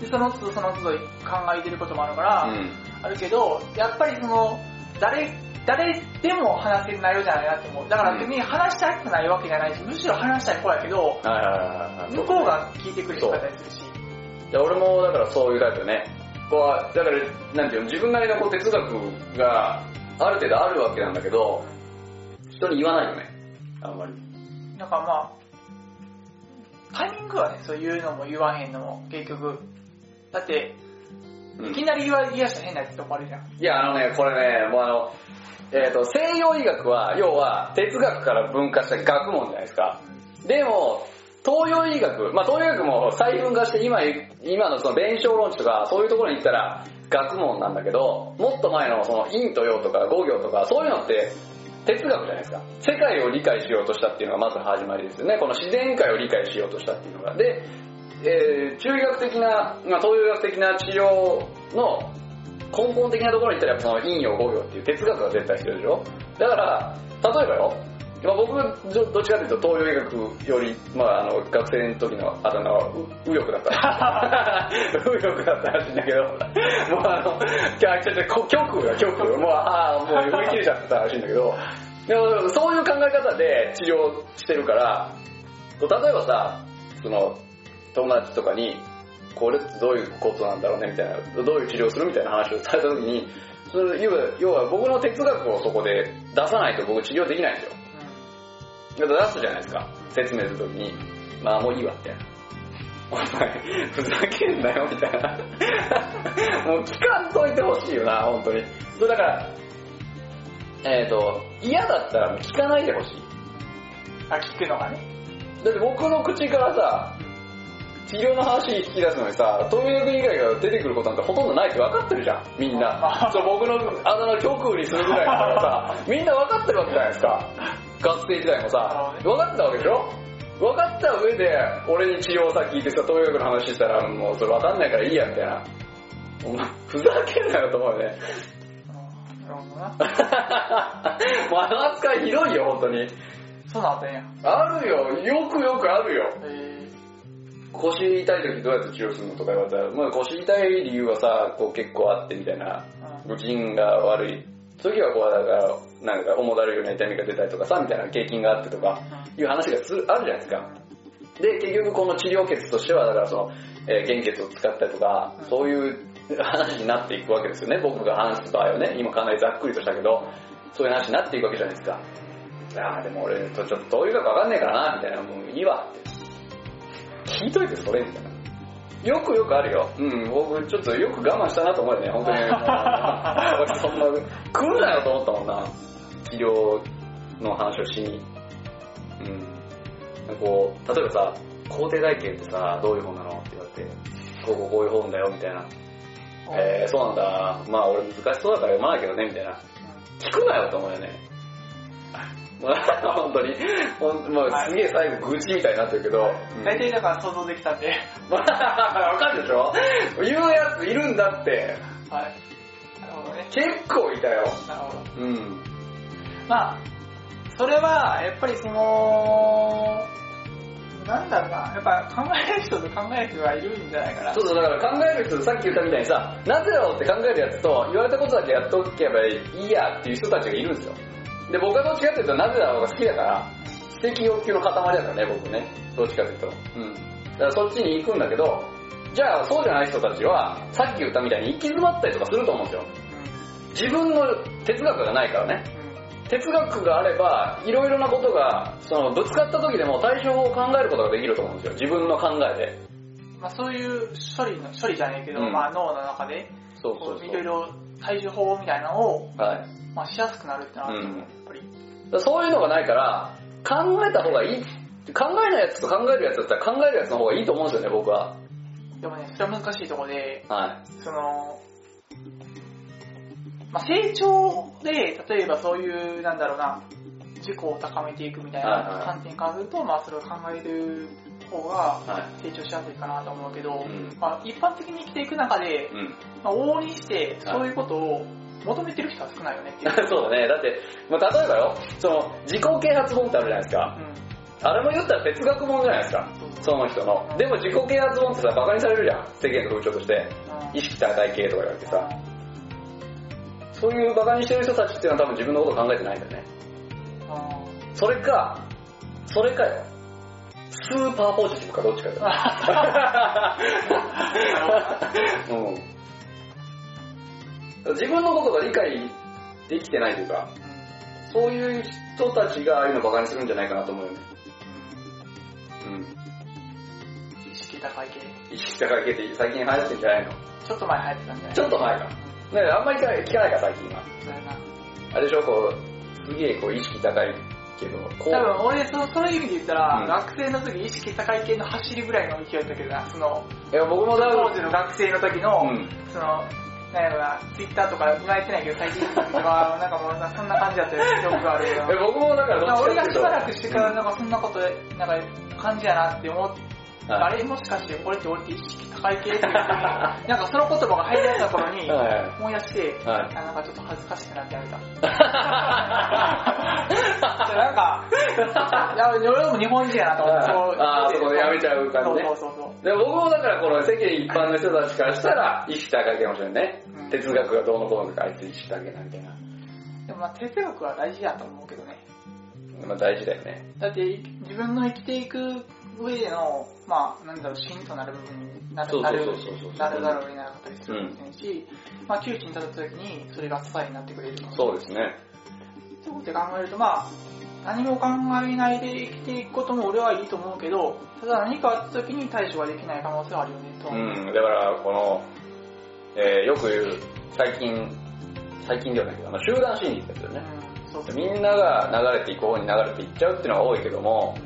でその都度その都度考えてることもあるから、うん。あるけど、やっぱりその、誰、誰でも話せる内容じゃないなって思う。だから別に話したくないわけじゃないし、むしろ話したい方やけど。向こうが聞いてくれる方やするし。いや俺もだからそういうタイプよね。こう、だから、なんていうの、自分なりのこう哲学がある程度あるわけなんだけど、人に言わないよね。あんまり。なんかまあ、タイミングはね、そういうのも言わへんのも、結局。だって、うんいきなり言わ言い出したら変なやつとこあるじゃん。いや、あのね、これね、もうあの、えっ、と、西洋医学は、要は、哲学から分化した学問じゃないですか。でも、東洋医学、まあ東洋医学も細分化して今、今のその弁証論知とか、そういうところに行ったら学問なんだけど、もっと前のその陰と陽とか五行とか、そういうのって哲学じゃないですか。世界を理解しようとしたっていうのがまず始まりですよね。この自然界を理解しようとしたっていうのが。で、えー、中医学的な、まあ、東洋医学的な治療の根本的なところに行ったらやっぱその陰陽五行っていう哲学が絶対必要でしょだから、例えばよ、まあ、僕どどっちかというと東洋医学より、まあ、あの学生の時のあだ名はう右翼だった。右翼だったらしいんだけど、もうあの、極右が極右、もう、ああ、もう売り切れちゃってたらしいんだけど、でもそういう考え方で治療してるから、例えばさ、その、友達とかに、これってどういうことなんだろうねみたいな、どういう治療するみたいな話をされた時に、それ要は要は僕の哲学をそこで出さないと僕治療できないんですよ。出すじゃないですか。説明するときに、まあもういいわ、みたいな。お前、ふざけんなよ、みたいな。もう聞かんといてほしいよな、本当に。そうだから、えっ、と、嫌だったらもう聞かないでほしい。あ、聞くのがね。だって僕の口からさ、治療の話引き出すのにさ、東洋医学以外が出てくることなんてほとんどないって分かってるじゃん、みんな。そう僕のあだ名極右にするぐらいだからさ、みんな分かってるわけじゃないですか。学生時代もさ、分かってたわけでしょ？分かった上で、俺に治療先聞いてさ、東洋医学の話したら、もうそれ分かんないからいいや、みたいな。お前、ふざけんなよと思うよね。うんなるほどな。もうあの扱いひどいよ、本当に。そうなんだんや。あるよ、よくよくあるよ。え腰痛い時どうやって治療するのとか言われたら、まあ腰痛い理由はさ、こう結構あってみたいな、ー、ルチンが悪い。時はこう、だから、なんか、重だるいような痛みが出たりとかさ、みたいな経験があってとか、いう話がする、あるじゃないですか。で、結局この治療血としては、だからその、えー原血を使ったりとか、うんそういう話になっていくわけですよね。僕が話す場合はね、今かなりざっくりとしたけど、そういう話になっていくわけじゃないですか。ああ、でも俺、ちょっとどういうかわかんねえからな、みたいな、もういいわって。聞いといてそれ、みたいな。よくよくあるよ。うん、僕ちょっとよく我慢したなと思うよね、本当に。俺そんな、来るなよと思ったもんな。治療の話をしに。うん。なんかこう、例えばさ、肯定外見ってさ、どういう本なのって言われて、こうこうこういう本だよ、みたいな。えー、そうなんだ。まあ俺難しそうだから読まないけどね、みたいな。聞くなよと思うよね。ま あ本当に。ほんまあ、すげえ最後愚痴みたいになってるけど。うん大体だから想像できたんで。まあ、わかるでしょ？言うやついるんだって。はい。なるほどね。結構いたよ。なるほど。うん。まあ、それは、やっぱりその、なんだろうな、やっぱ考える人と考える人がいるんじゃないかな。そうそう、だから考える人、さっき言ったみたいにさ、なぜだろうって考えるやつと、言われたことだけやっとけばいいやっていう人たちがいるんですよ。で、僕はどっちかっていうと、なぜだろうが好きだから、知的欲求の塊だからね、僕ね。どっちかっていうと。うん。だからそっちに行くんだけど、じゃあそうじゃない人たちは、さっき言ったみたいに行き詰まったりとかすると思うんですよ。自分の哲学がないからね。哲学があれば、いろいろなことが、その、ぶつかった時でも対処法を考えることができると思うんですよ。自分の考えで。うんまあそういう処理の、処理じゃないけど、うんまあ脳の中で、そうそういろいろ対処法みたいなのを、はい。まあしやすくなるってのはあると思う、うんやっぱり。そういうのがないから、考えた方がいい。考えないやつと考えるやつだったら考えるやつの方がいいと思うんですよね、僕は。でもね、それは難しいところで、はその、まあ、成長で、例えばそういう、なんだろうな、自己を高めていくみたいはいはいな観点からすると、まあそれを考える方がはい。成長しやすいかなと思うけど、うんまあ、一般的に生きていく中で、うん。まあ、往々にしてそういうことを求めてる人は少ないよねっていう。そうだね。だって、まあ、例えばよ、その、自己啓発本ってあるじゃないですか。あれも言ったら哲学本じゃないですか。うん。その人の。でも自己啓発本ってさ、馬鹿にされるじゃん。世間の風潮として。意識高い系とか言われてさ。そういう馬鹿にしてる人たちっていうのは多分自分のこと考えてないんだよね。うんそれか、それかよ。スーパーポジティブかどっちかだよ。うん。自分のことが理解できてないというか、そういう人たちがああいうのバカにするんじゃないかなと思うよね。うん。意識高い系。意識高い系って最近流行ってんじゃないの？ちょっと前流行ってたんじゃないちょっと前か。ねあんまり聞かない聞かないか最近は。あれでしょ、こう、すげえこう意識高いけど。多分俺そ、そういう意味で言ったら、うん学生の時意識高い系の走りぐらいの勢いだったけどな、その、いや、僕も多当分、時の学生の時の、うん。その、なんやろな、ツイッターとか今やってないけど、最近 とか、なんかもうなそんな感じだったよ、記憶があるよえ僕もだから俺がしばらくしてからなんかそんなこと、なんか感じやなって思って、はいあれもしかしてこれって俺って意識高い系っていうなんかその言葉が入り出した頃に、思い出して、はいあなんかちょっと恥ずかしくなってやめた。なんか、いや、俺も日本人やなと思って、そうあーそうやめちゃう感じねそうそうそうそう。で僕もだからこの世間一般の人たちからしたら意識高いかもしれないね。うん哲学がどうのこうのとかあいつ意識高いなみたいな。でもまあ哲学は大事やと思うけどね。まあ大事だよね。だって自分の生きていく上での、まあ、なんだろう、芯となる部分になる、なるなるだろうになかったりするかもしれないし、まあ、窮地に立った時にそれが支えになってくれるかもしれない。そうですね。そういうことで考えると、まあ、何も考えないで生きていくことも俺はいいと思うけど、ただ何かあった時に対処ができない可能性はあるよね、とう。ん。だからこの、えーよく言う、最近、最近ではないけど、まあ、集団心理ってやつだよね。うん、そうそう。みんなが流れていく方に流れていっちゃうっていうのが多いけども、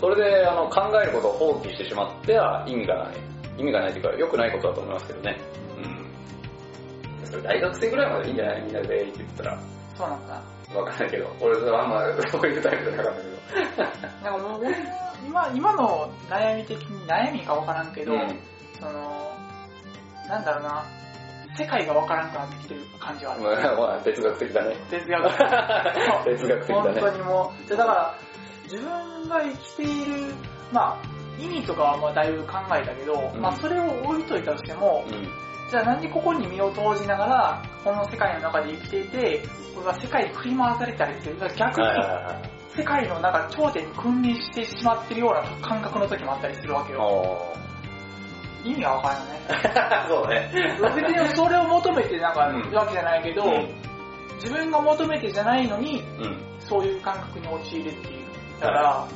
それであの考えることを放棄してしまっては意味がない。意味がないというか良くないことだと思いますけどね。うん。それ大学生ぐらいまでいいんじゃない？みんなでって言ったら。そうなんだ。わかんないけど。俺はあんまそういうタイプじゃなかったけなんかもう俺今、今の悩み的に悩みかわからんけど。ど、うん。その、なんだろうな、世界がわからんくなってきてる感じはある。まあ、まあ、哲学的だね。哲学 哲学的だ本当ね。にもう、でだから、自分が生きている、まあ、意味とかはまあだいぶ考えたけど、うんまあそれを置いといたとしても、うん。じゃあなんでここに身を投じながら、この世界の中で生きていて、俺は世界に振り回されたりする。だから逆に。世界のなんか頂点に君臨してしまってるような感覚の時もあったりするわけよ。お意味がわからんよね。ー そうね。別にそれを求めてなんかうんいるわけじゃないけど、うん自分が求めてじゃないのに、うん。そういう感覚に陥るっていう。だから、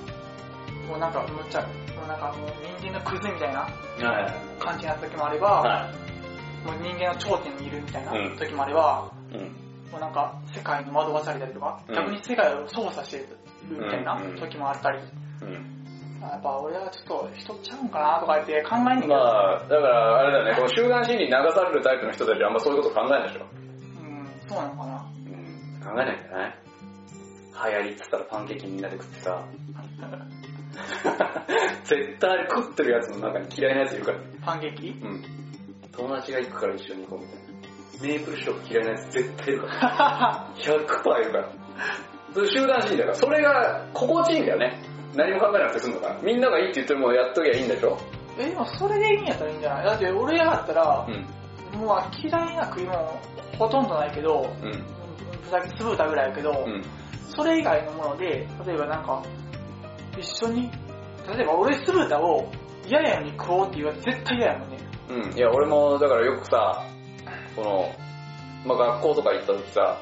もうなんか、むっちゃ、もうなんかもう人間のクズみたいな感じになった時もあれば、はい。もう人間の頂点にいるみたいなうん時もあれば、うん。もうなんか世界に惑わされたりとか、うん逆に世界を操作してるみたいなうん時もあったり、うん。やっぱ俺はちょっと人ちゃうんかなとか言って考えんねんけど、まあ、だからあれだよね、この集団心理に流されるタイプの人たちはあんまそういうこと考えないでしょ。うん、そうなのかな。うん。考えないんじゃない？流行りっつったらパンケーキみんなで食ってさ、絶対食ってるやつの中に嫌いなやついるからね。パンケーキ？うん。友達が行くから一緒に行こうみたいな。メープルシロップ嫌いなやつ絶対いるから。100%いるから。それ集団心理だから、それが心地いいんだよね。何も考えなくて済むのかな。みんながいいって言ってるものやっときゃいいんでしょえ、でもそれでいいんやったらいいんじゃない？だって俺やったら、うん。もう嫌いな食い物ほとんどないけど、うん。さっきつぐらいやけど、うん。それ以外のもので、例えばなんか、一緒に、例えば俺酢豚を嫌やのに食おうって言われて絶対嫌やもんね。うん。いや、俺も、だからよくさ、この、まあ、学校とか行った時さ、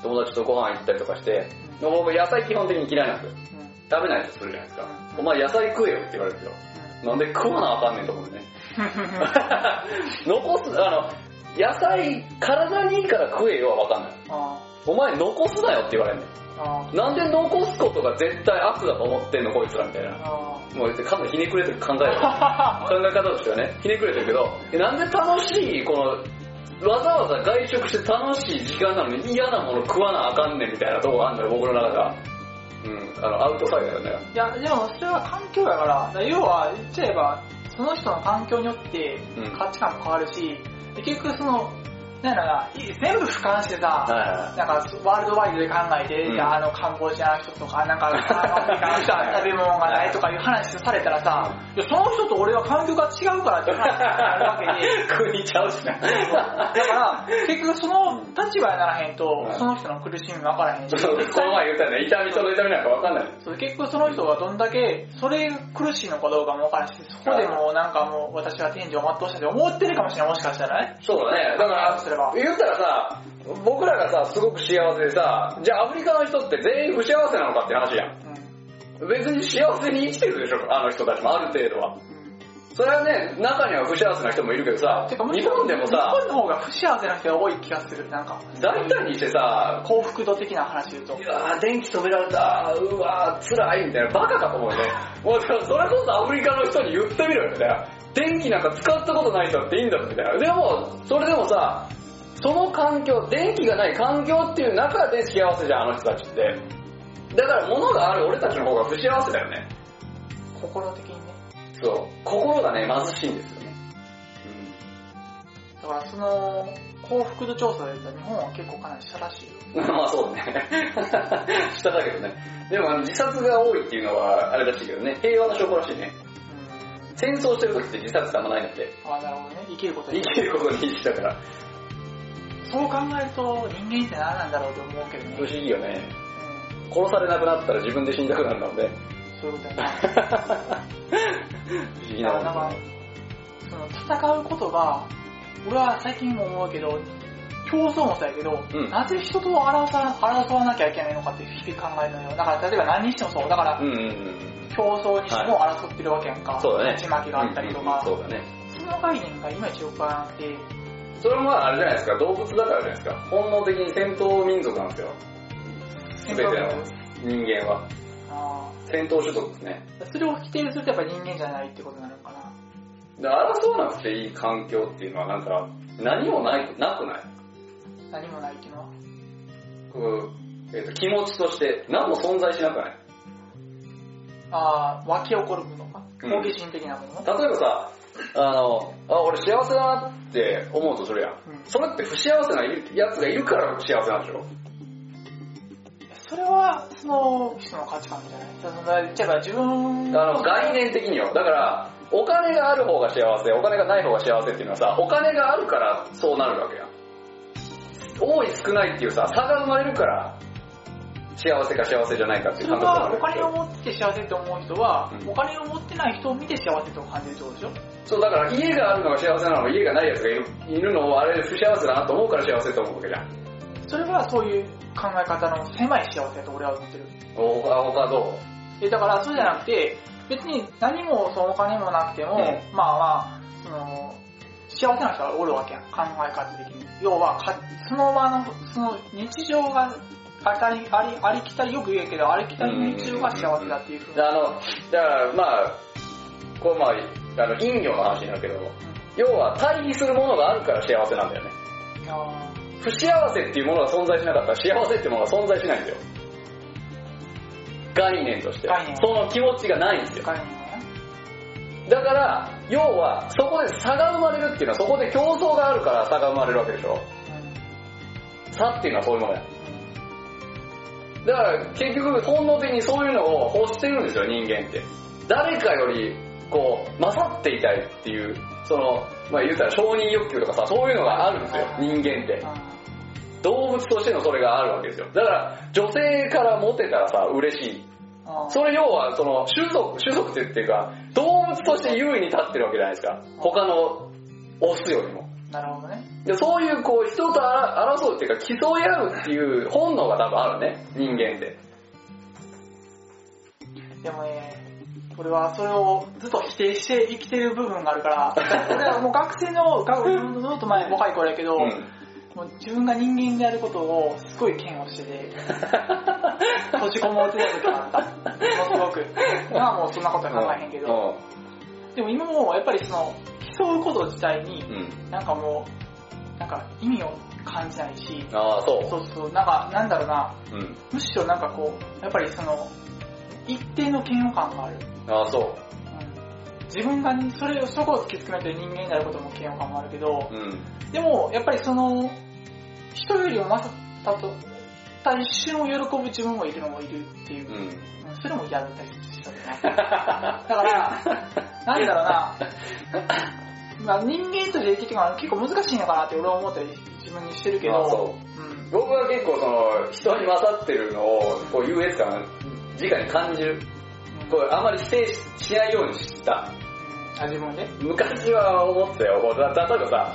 う友達とご飯行ったりとかして、僕野菜基本的に嫌いなんですよ。ん。うん。食べないとするじゃないですか。うんお前野菜食えよって言われるんですよ。なんで食わなあかんねんと思うね。残す、あの、野菜、体にいいから食えよはわかんない。あお前残すなよって言われるねん。なんで残すことが絶対悪だと思ってんのこいつらみたいな。あ、もうかなりひねくれてる考え 考え方としてはね、ひねくれてるけど、えなんで楽しい、この、わざわざ外食して楽しい時間なのに嫌なもの食わなあかんねんみたいなとこがあるんだよ、僕の中では。うん、あの、アウトサイダーだよね。いや、でもそれは環境やから、だから要は言っちゃえば、その人の環境によってうん価値観も変わるし、で結局その、なんやろな、い全部俯瞰してさ、はなんかワールドワイドで考えて、うんああのカンボジアの人とか、なんかアフリカの人は食べ物がないとかいう話されたらさ、いやその人と俺は環境が違うからって話になるわけで、い。食いちゃうしな。だから、結局その立場にならへんとう、んその人の苦しみ分からへんし、そうこの前言ったよね、痛みとの痛みなんかわかんない。そう結局その人がどんだけ、それ苦しいのかどうかも分からんし、そこでもうなんかもう私は天井を全うしたって思ってるかもしれない、もしかしたらね。そうだね。だからそれは、言ったらさ、僕らがさ、すごく幸せでさ、じゃあアフリカの人って全員不幸せなのかって話やん。うん。別に幸せに生きてるでしょ、あの人たちもある程度は。それはね、中には不幸せな人もいるけどさ、日ろ本でもさ日、本の方が不幸せな人が多い気がする、なんか。大胆にしてさ、幸福度的な話言うと。いやー電気止められた、うわー辛いみたいな、バカかと思うよね。もうそれこそアフリカの人に言ってみろよみたいな。電気なんか使ったことない人っていいんだみたいな。でも、それでもさ、その環境、電気がない環境っていう中で幸せじゃん、あの人たちって。だから物がある俺たちの方が不幸せだよね。心的にね。そう。心がね、貧しいんですよね。だからその、幸福度調査で言ったら日本は結構かなり下らしい。まあそうね。下だけどね。でもあの自殺が多いっていうのはあれらしいけどね、平和な証拠らしいね。うん。戦争してる時って自殺ってあんまないんだって。あ、なるほどね。生きること生に。きることに必死だから。そう考えると人間って何なんだろうと思うけどね。不思議よね。う殺されなくなったら自分で死んだくなるんだもんね。ん。そういうことやな。不思議なもんだからね。その戦うことが、俺は最近も思うけど、競争もそうやけど、うんなぜ人と争わ争わなきゃいけないのかって日々考えるのよ。だから例えば何にしてもそう。だからうんうんうん。競争にしても争ってるわけやんか。そうだね。ちまきがあったりとか。うんうんそうだね。その概念がいまいちよくわからなくて、それもまああれじゃないですか、動物だからじゃないですか。本能的に戦闘民族なんですよ。すべての人間は。あ戦闘種族ですね。ーそれを否定するとやっぱ人間じゃないってことなのかな。で争わなくていい環境っていうのはなんか、何もない、なくない？何もないっていうのは？こう、えっ、と、気持ちとして、何も存在しなくない？ああ、湧き起こるものか？うん好奇心的なもの？例えばさ、あの、あ、俺幸せだなって思うとするやん。うんそれって不幸せなやつがいるから幸せなんでしょ？それは、その人の価値観じゃないその言っちゃえば自分あの、概念的によ。だから、お金がある方が幸せ、お金がない方が幸せっていうのはさ、お金があるからそうなるわけやん。多い少ないっていうさ、差が生まれるから、幸せか幸せじゃないかっていそうれ感覚があるはお金を持って幸せと思う人は、うんお金を持ってない人を見て幸せと感じるってことでしょ？そう、だから家があるのが幸せなのも家がないやつがいるいるのをあれ不幸せだなと思うから幸せと思うわけじゃん。それはそういう考え方の狭い幸せだと俺は思ってる。お他他どうえだからそうじゃなくて、別に何もそのお金もなくても、うんまあまあ、その、幸せな人がおるわけやん、考え方的に。要はか、その場の、その日常があたり、あり、ありきたり、よく言うけど、ありきたりの日常が幸せだっていうふうに。あの、だからまあ、こうまあ、あの、陰陽の話になるけど、要は対比するものがあるから幸せなんだよね。あ不幸せっていうものが存在しなかったら幸せっていうものが存在しないんだよ。概念として。その気持ちがないんですよ。ー概念はね。だから、要は、そこで差が生まれるっていうのは、そこで競争があるから差が生まれるわけでしょ。差っていうのはそういうものや。だから、結局、本能的にそういうのを欲してるんですよ、人間って。誰かより、こう、勝っていたいっていう、その、まあ言うたら承認欲求とかさ、そういうのがあるんですよ、人間って。動物としてのそれがあるわけですよ。だから、女性からモテたらさ、嬉しい。それ要は、その、種族、種族っていうか、動物として優位に立ってるわけじゃないですか。他のオスよりも。なるほどね。でそういう、こう、人と争うっていうか、競い合うっていう本能が多分あるね、人間って。でもね、俺はそれをずっと否定して生きてる部分があるから、俺はもう学生の、学ずっと前、若い頃やけど、うん。もう自分が人間であることをすごい嫌悪してて、閉じこもってた時があった。ものすごく。今はもうそんなことは考えへんけど。でも今もやっぱりその、競うこと自体にう、ん。なんかもう、なんか意味を感じないし、ああ、そう。そうそう、なんか、なんだろうな、うん。むしろなんかこう、やっぱりその、一定の嫌悪感がある。ああ、そうん自分がそれを、そこを突き詰めて人間になることも嫌悪感もあるけどう。、うん。でも、やっぱりその、人よりも勝ったと、た一瞬を喜ぶ自分もいるのもいるっていう、うん。うんそれも嫌だったりしたよな。だから、なんだろうな、まあ人間として生きていくのは結構難しいのかなって俺は思ったり自分にしてるけど、まあそううん僕は結構その、人に勝ってるのを、こう、優越感を直に感じる。こう、あまり否定しないようにした。あ自分で？昔は思ってたよ。例えばさ、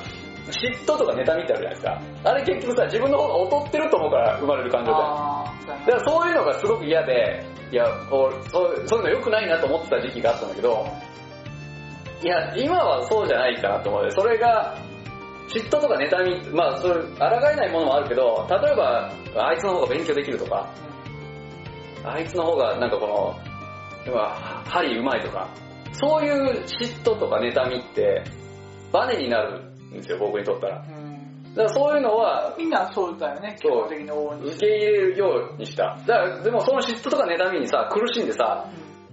嫉妬とか妬みってあるじゃないですか。あれ結局さ、自分の方が劣ってると思うから生まれる感情じだからそういうのがすごく嫌で、いや、そうそういうの良くないなと思ってた時期があったんだけど、いや、今はそうじゃないかなと思うね。それが、嫉妬とか妬み、まあ、それ、抗えないものもあるけど、例えば、あいつの方が勉強できるとか、あいつの方がなんかこの、針うまいとか、そういう嫉妬とか妬みって、バネになるんですよ、僕にとったら。だからそういうのは、みんなそうだよね、基本的に往々に受け入れるようにした。だから、でもその嫉妬とか妬みにさ、苦しんでさ、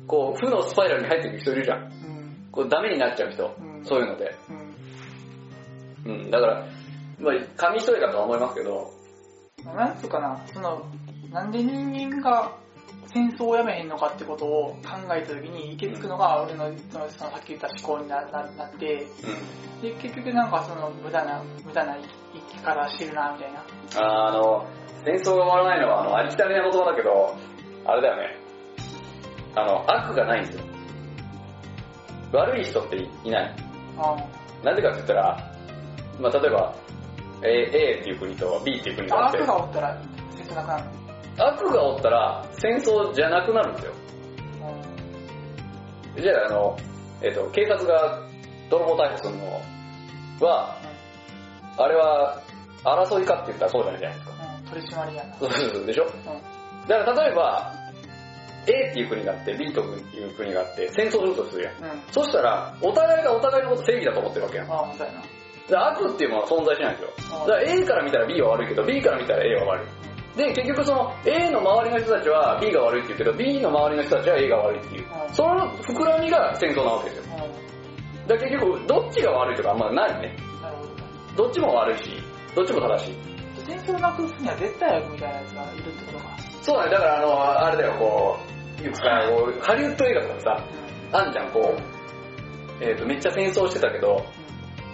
こう、負のスパイラルに入っていく人いるじゃん。こう、ダメになっちゃう人。うんそういうので。うんうん、だから、まあ、紙一重だとは思いますけど、なんつうかな、その、なんで人間が戦争をやめへんのかってことを考えたときに、行き着くのが俺のそのさっき言った思考になななって、うで、結局なんかその無駄な、無駄な生き方してるな、みたいな。ん。あーあの、戦争が終わらないのは、あの、ありきたりな言葉だけど、あれだよね。あの、悪がないんですよ。悪い人っていない。あなぜかって言ったら、まあ、例えば、A, A っていう国と B っていう国があって、悪がおったら戦争なくなる悪がおったら戦争じゃなくなるんですよ。の。じゃあ、あの、えっ、と、警察が泥棒逮捕するのは、あれは争いかって言ったらそうじゃないじゃないですか。うん、うん、取り締まりやな。そうそうそうでしょ？うんだから例えば、A っていう国があって、B という国があって、戦争するとするやん。うん。そしたら、お互いがお互いのこと正義だと思ってるわけやん。ああ、そうやな。ら悪っていうものは存在しないんですよ。だから A から見たら B は悪いけど、B から見たら A は悪い。で、結局その A の周りの人たちは B が悪いって言うけど、B の周りの人たちは A が悪いっていう。うんその膨らみが戦争なわけですよ。うだから結局、どっちが悪いとかあんまないね。ん。なるほど。どっちも悪いし、どっちも正しい。戦争をなくすには絶対悪みたいなやつがいるってことか。そうだね、だからあの、あれだよ、こう、よくさ、こうハリウッド映画とかでさ、あんじゃん、こう、えっ、と、めっちゃ戦争してたけど、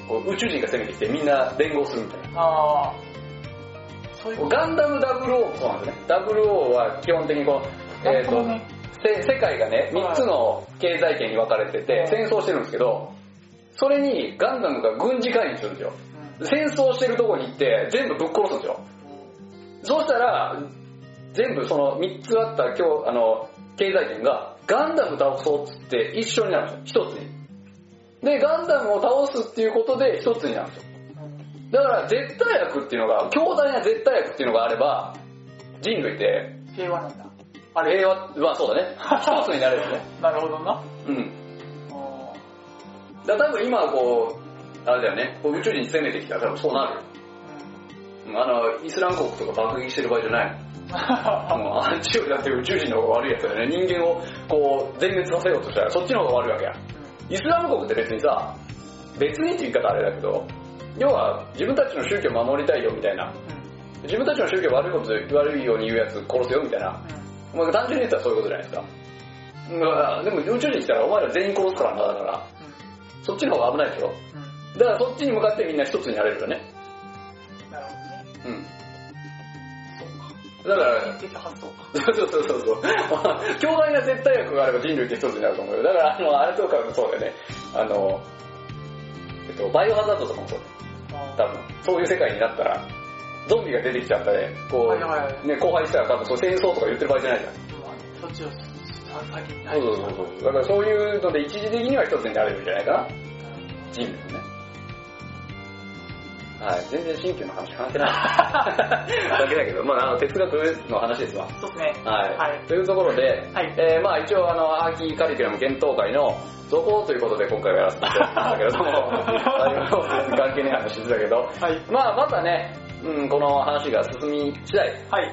こう宇宙人が攻めてきてみんな連合するみたいな。ああ。そういうガンダム00もそうなんですね。00は基本的にこう、えっ、と、ね。せ世界がね、3つの経済圏に分かれてて、戦争してるんですけど、それにガンダムが軍事介入するんですよ。戦争してるとこに行って全部ぶっ殺すんですよ。そうしたら、全部その3つあった今日、あの、経済圏がガンダム倒そうっつって一緒になるんですよ。一つに。で、ガンダムを倒すっていうことで一つになるんですよ。だから絶対悪っていうのが、強大な絶対悪っていうのがあれば、人類って平和なんだ。あれ平和、まあそうだね。一つになれるね。なるほどな。うん。だから多分今こう、あれだよね、宇宙人攻めてきたら多分そうなるよ。うんあの、イスラム国とか爆撃してる場合じゃないの。もうあっちよりだって宇宙人の方が悪いやつだよね。人間をこう全滅させようとしたらそっちの方が悪いわけや。イスラム国って別にさ、別にって言い方あれだけど、要は自分たちの宗教を守りたいよみたいな。自分たちの宗教悪いこと悪いように言うやつ殺すよみたいな。まあ単純に言ったらそういうことじゃないですか。うんでも宇宙人来たらお前ら全員殺すからな、だから。そっちの方が危ないでしょだからそっちに向かってみんな一つになれるよね。うん。そうか。だから、人的発想か。そうそうそうそう。強大な絶対悪があれば人類って一つになると思うよ。だから、あの、あれとかもそうだよね。あの、えっと、バイオハザードとかもそうだよ。多分、そういう世界になったら、ゾンビが出てきちゃったね、こう、はいはいはいね、荒廃したら多分そう戦争とか言ってる場合じゃないじゃん。そっちを先にそうそうそうそう。だからそういうので一時的には一つになれるんじゃないかな。人類もね。はい、全然新旧の話関係ない。だけだけど、まああの哲学の話ですわ。そうですね。はい。はいというところで、はいえーまあ一応あの、秋カリキュラム検討会の続行ということで今回はやらせていただきましたけれども、関係ない話してたけど、はい。まあまたね、うん、この話が進み次第、はい。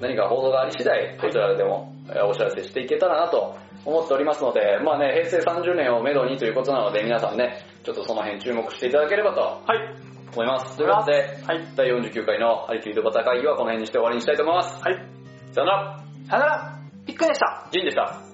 何か報道があり次第、こちらでもえーお知らせしていけたらなと思っておりますので、まあね、平成30年をめどにということなので、皆さんね、ちょっとその辺注目していただければとはい。思います。ということで、はい。第49回のハリキュードバタ会議はこの辺にして終わりにしたいと思います。はい。さよなら、さよなら。ピックでした。ジンでした。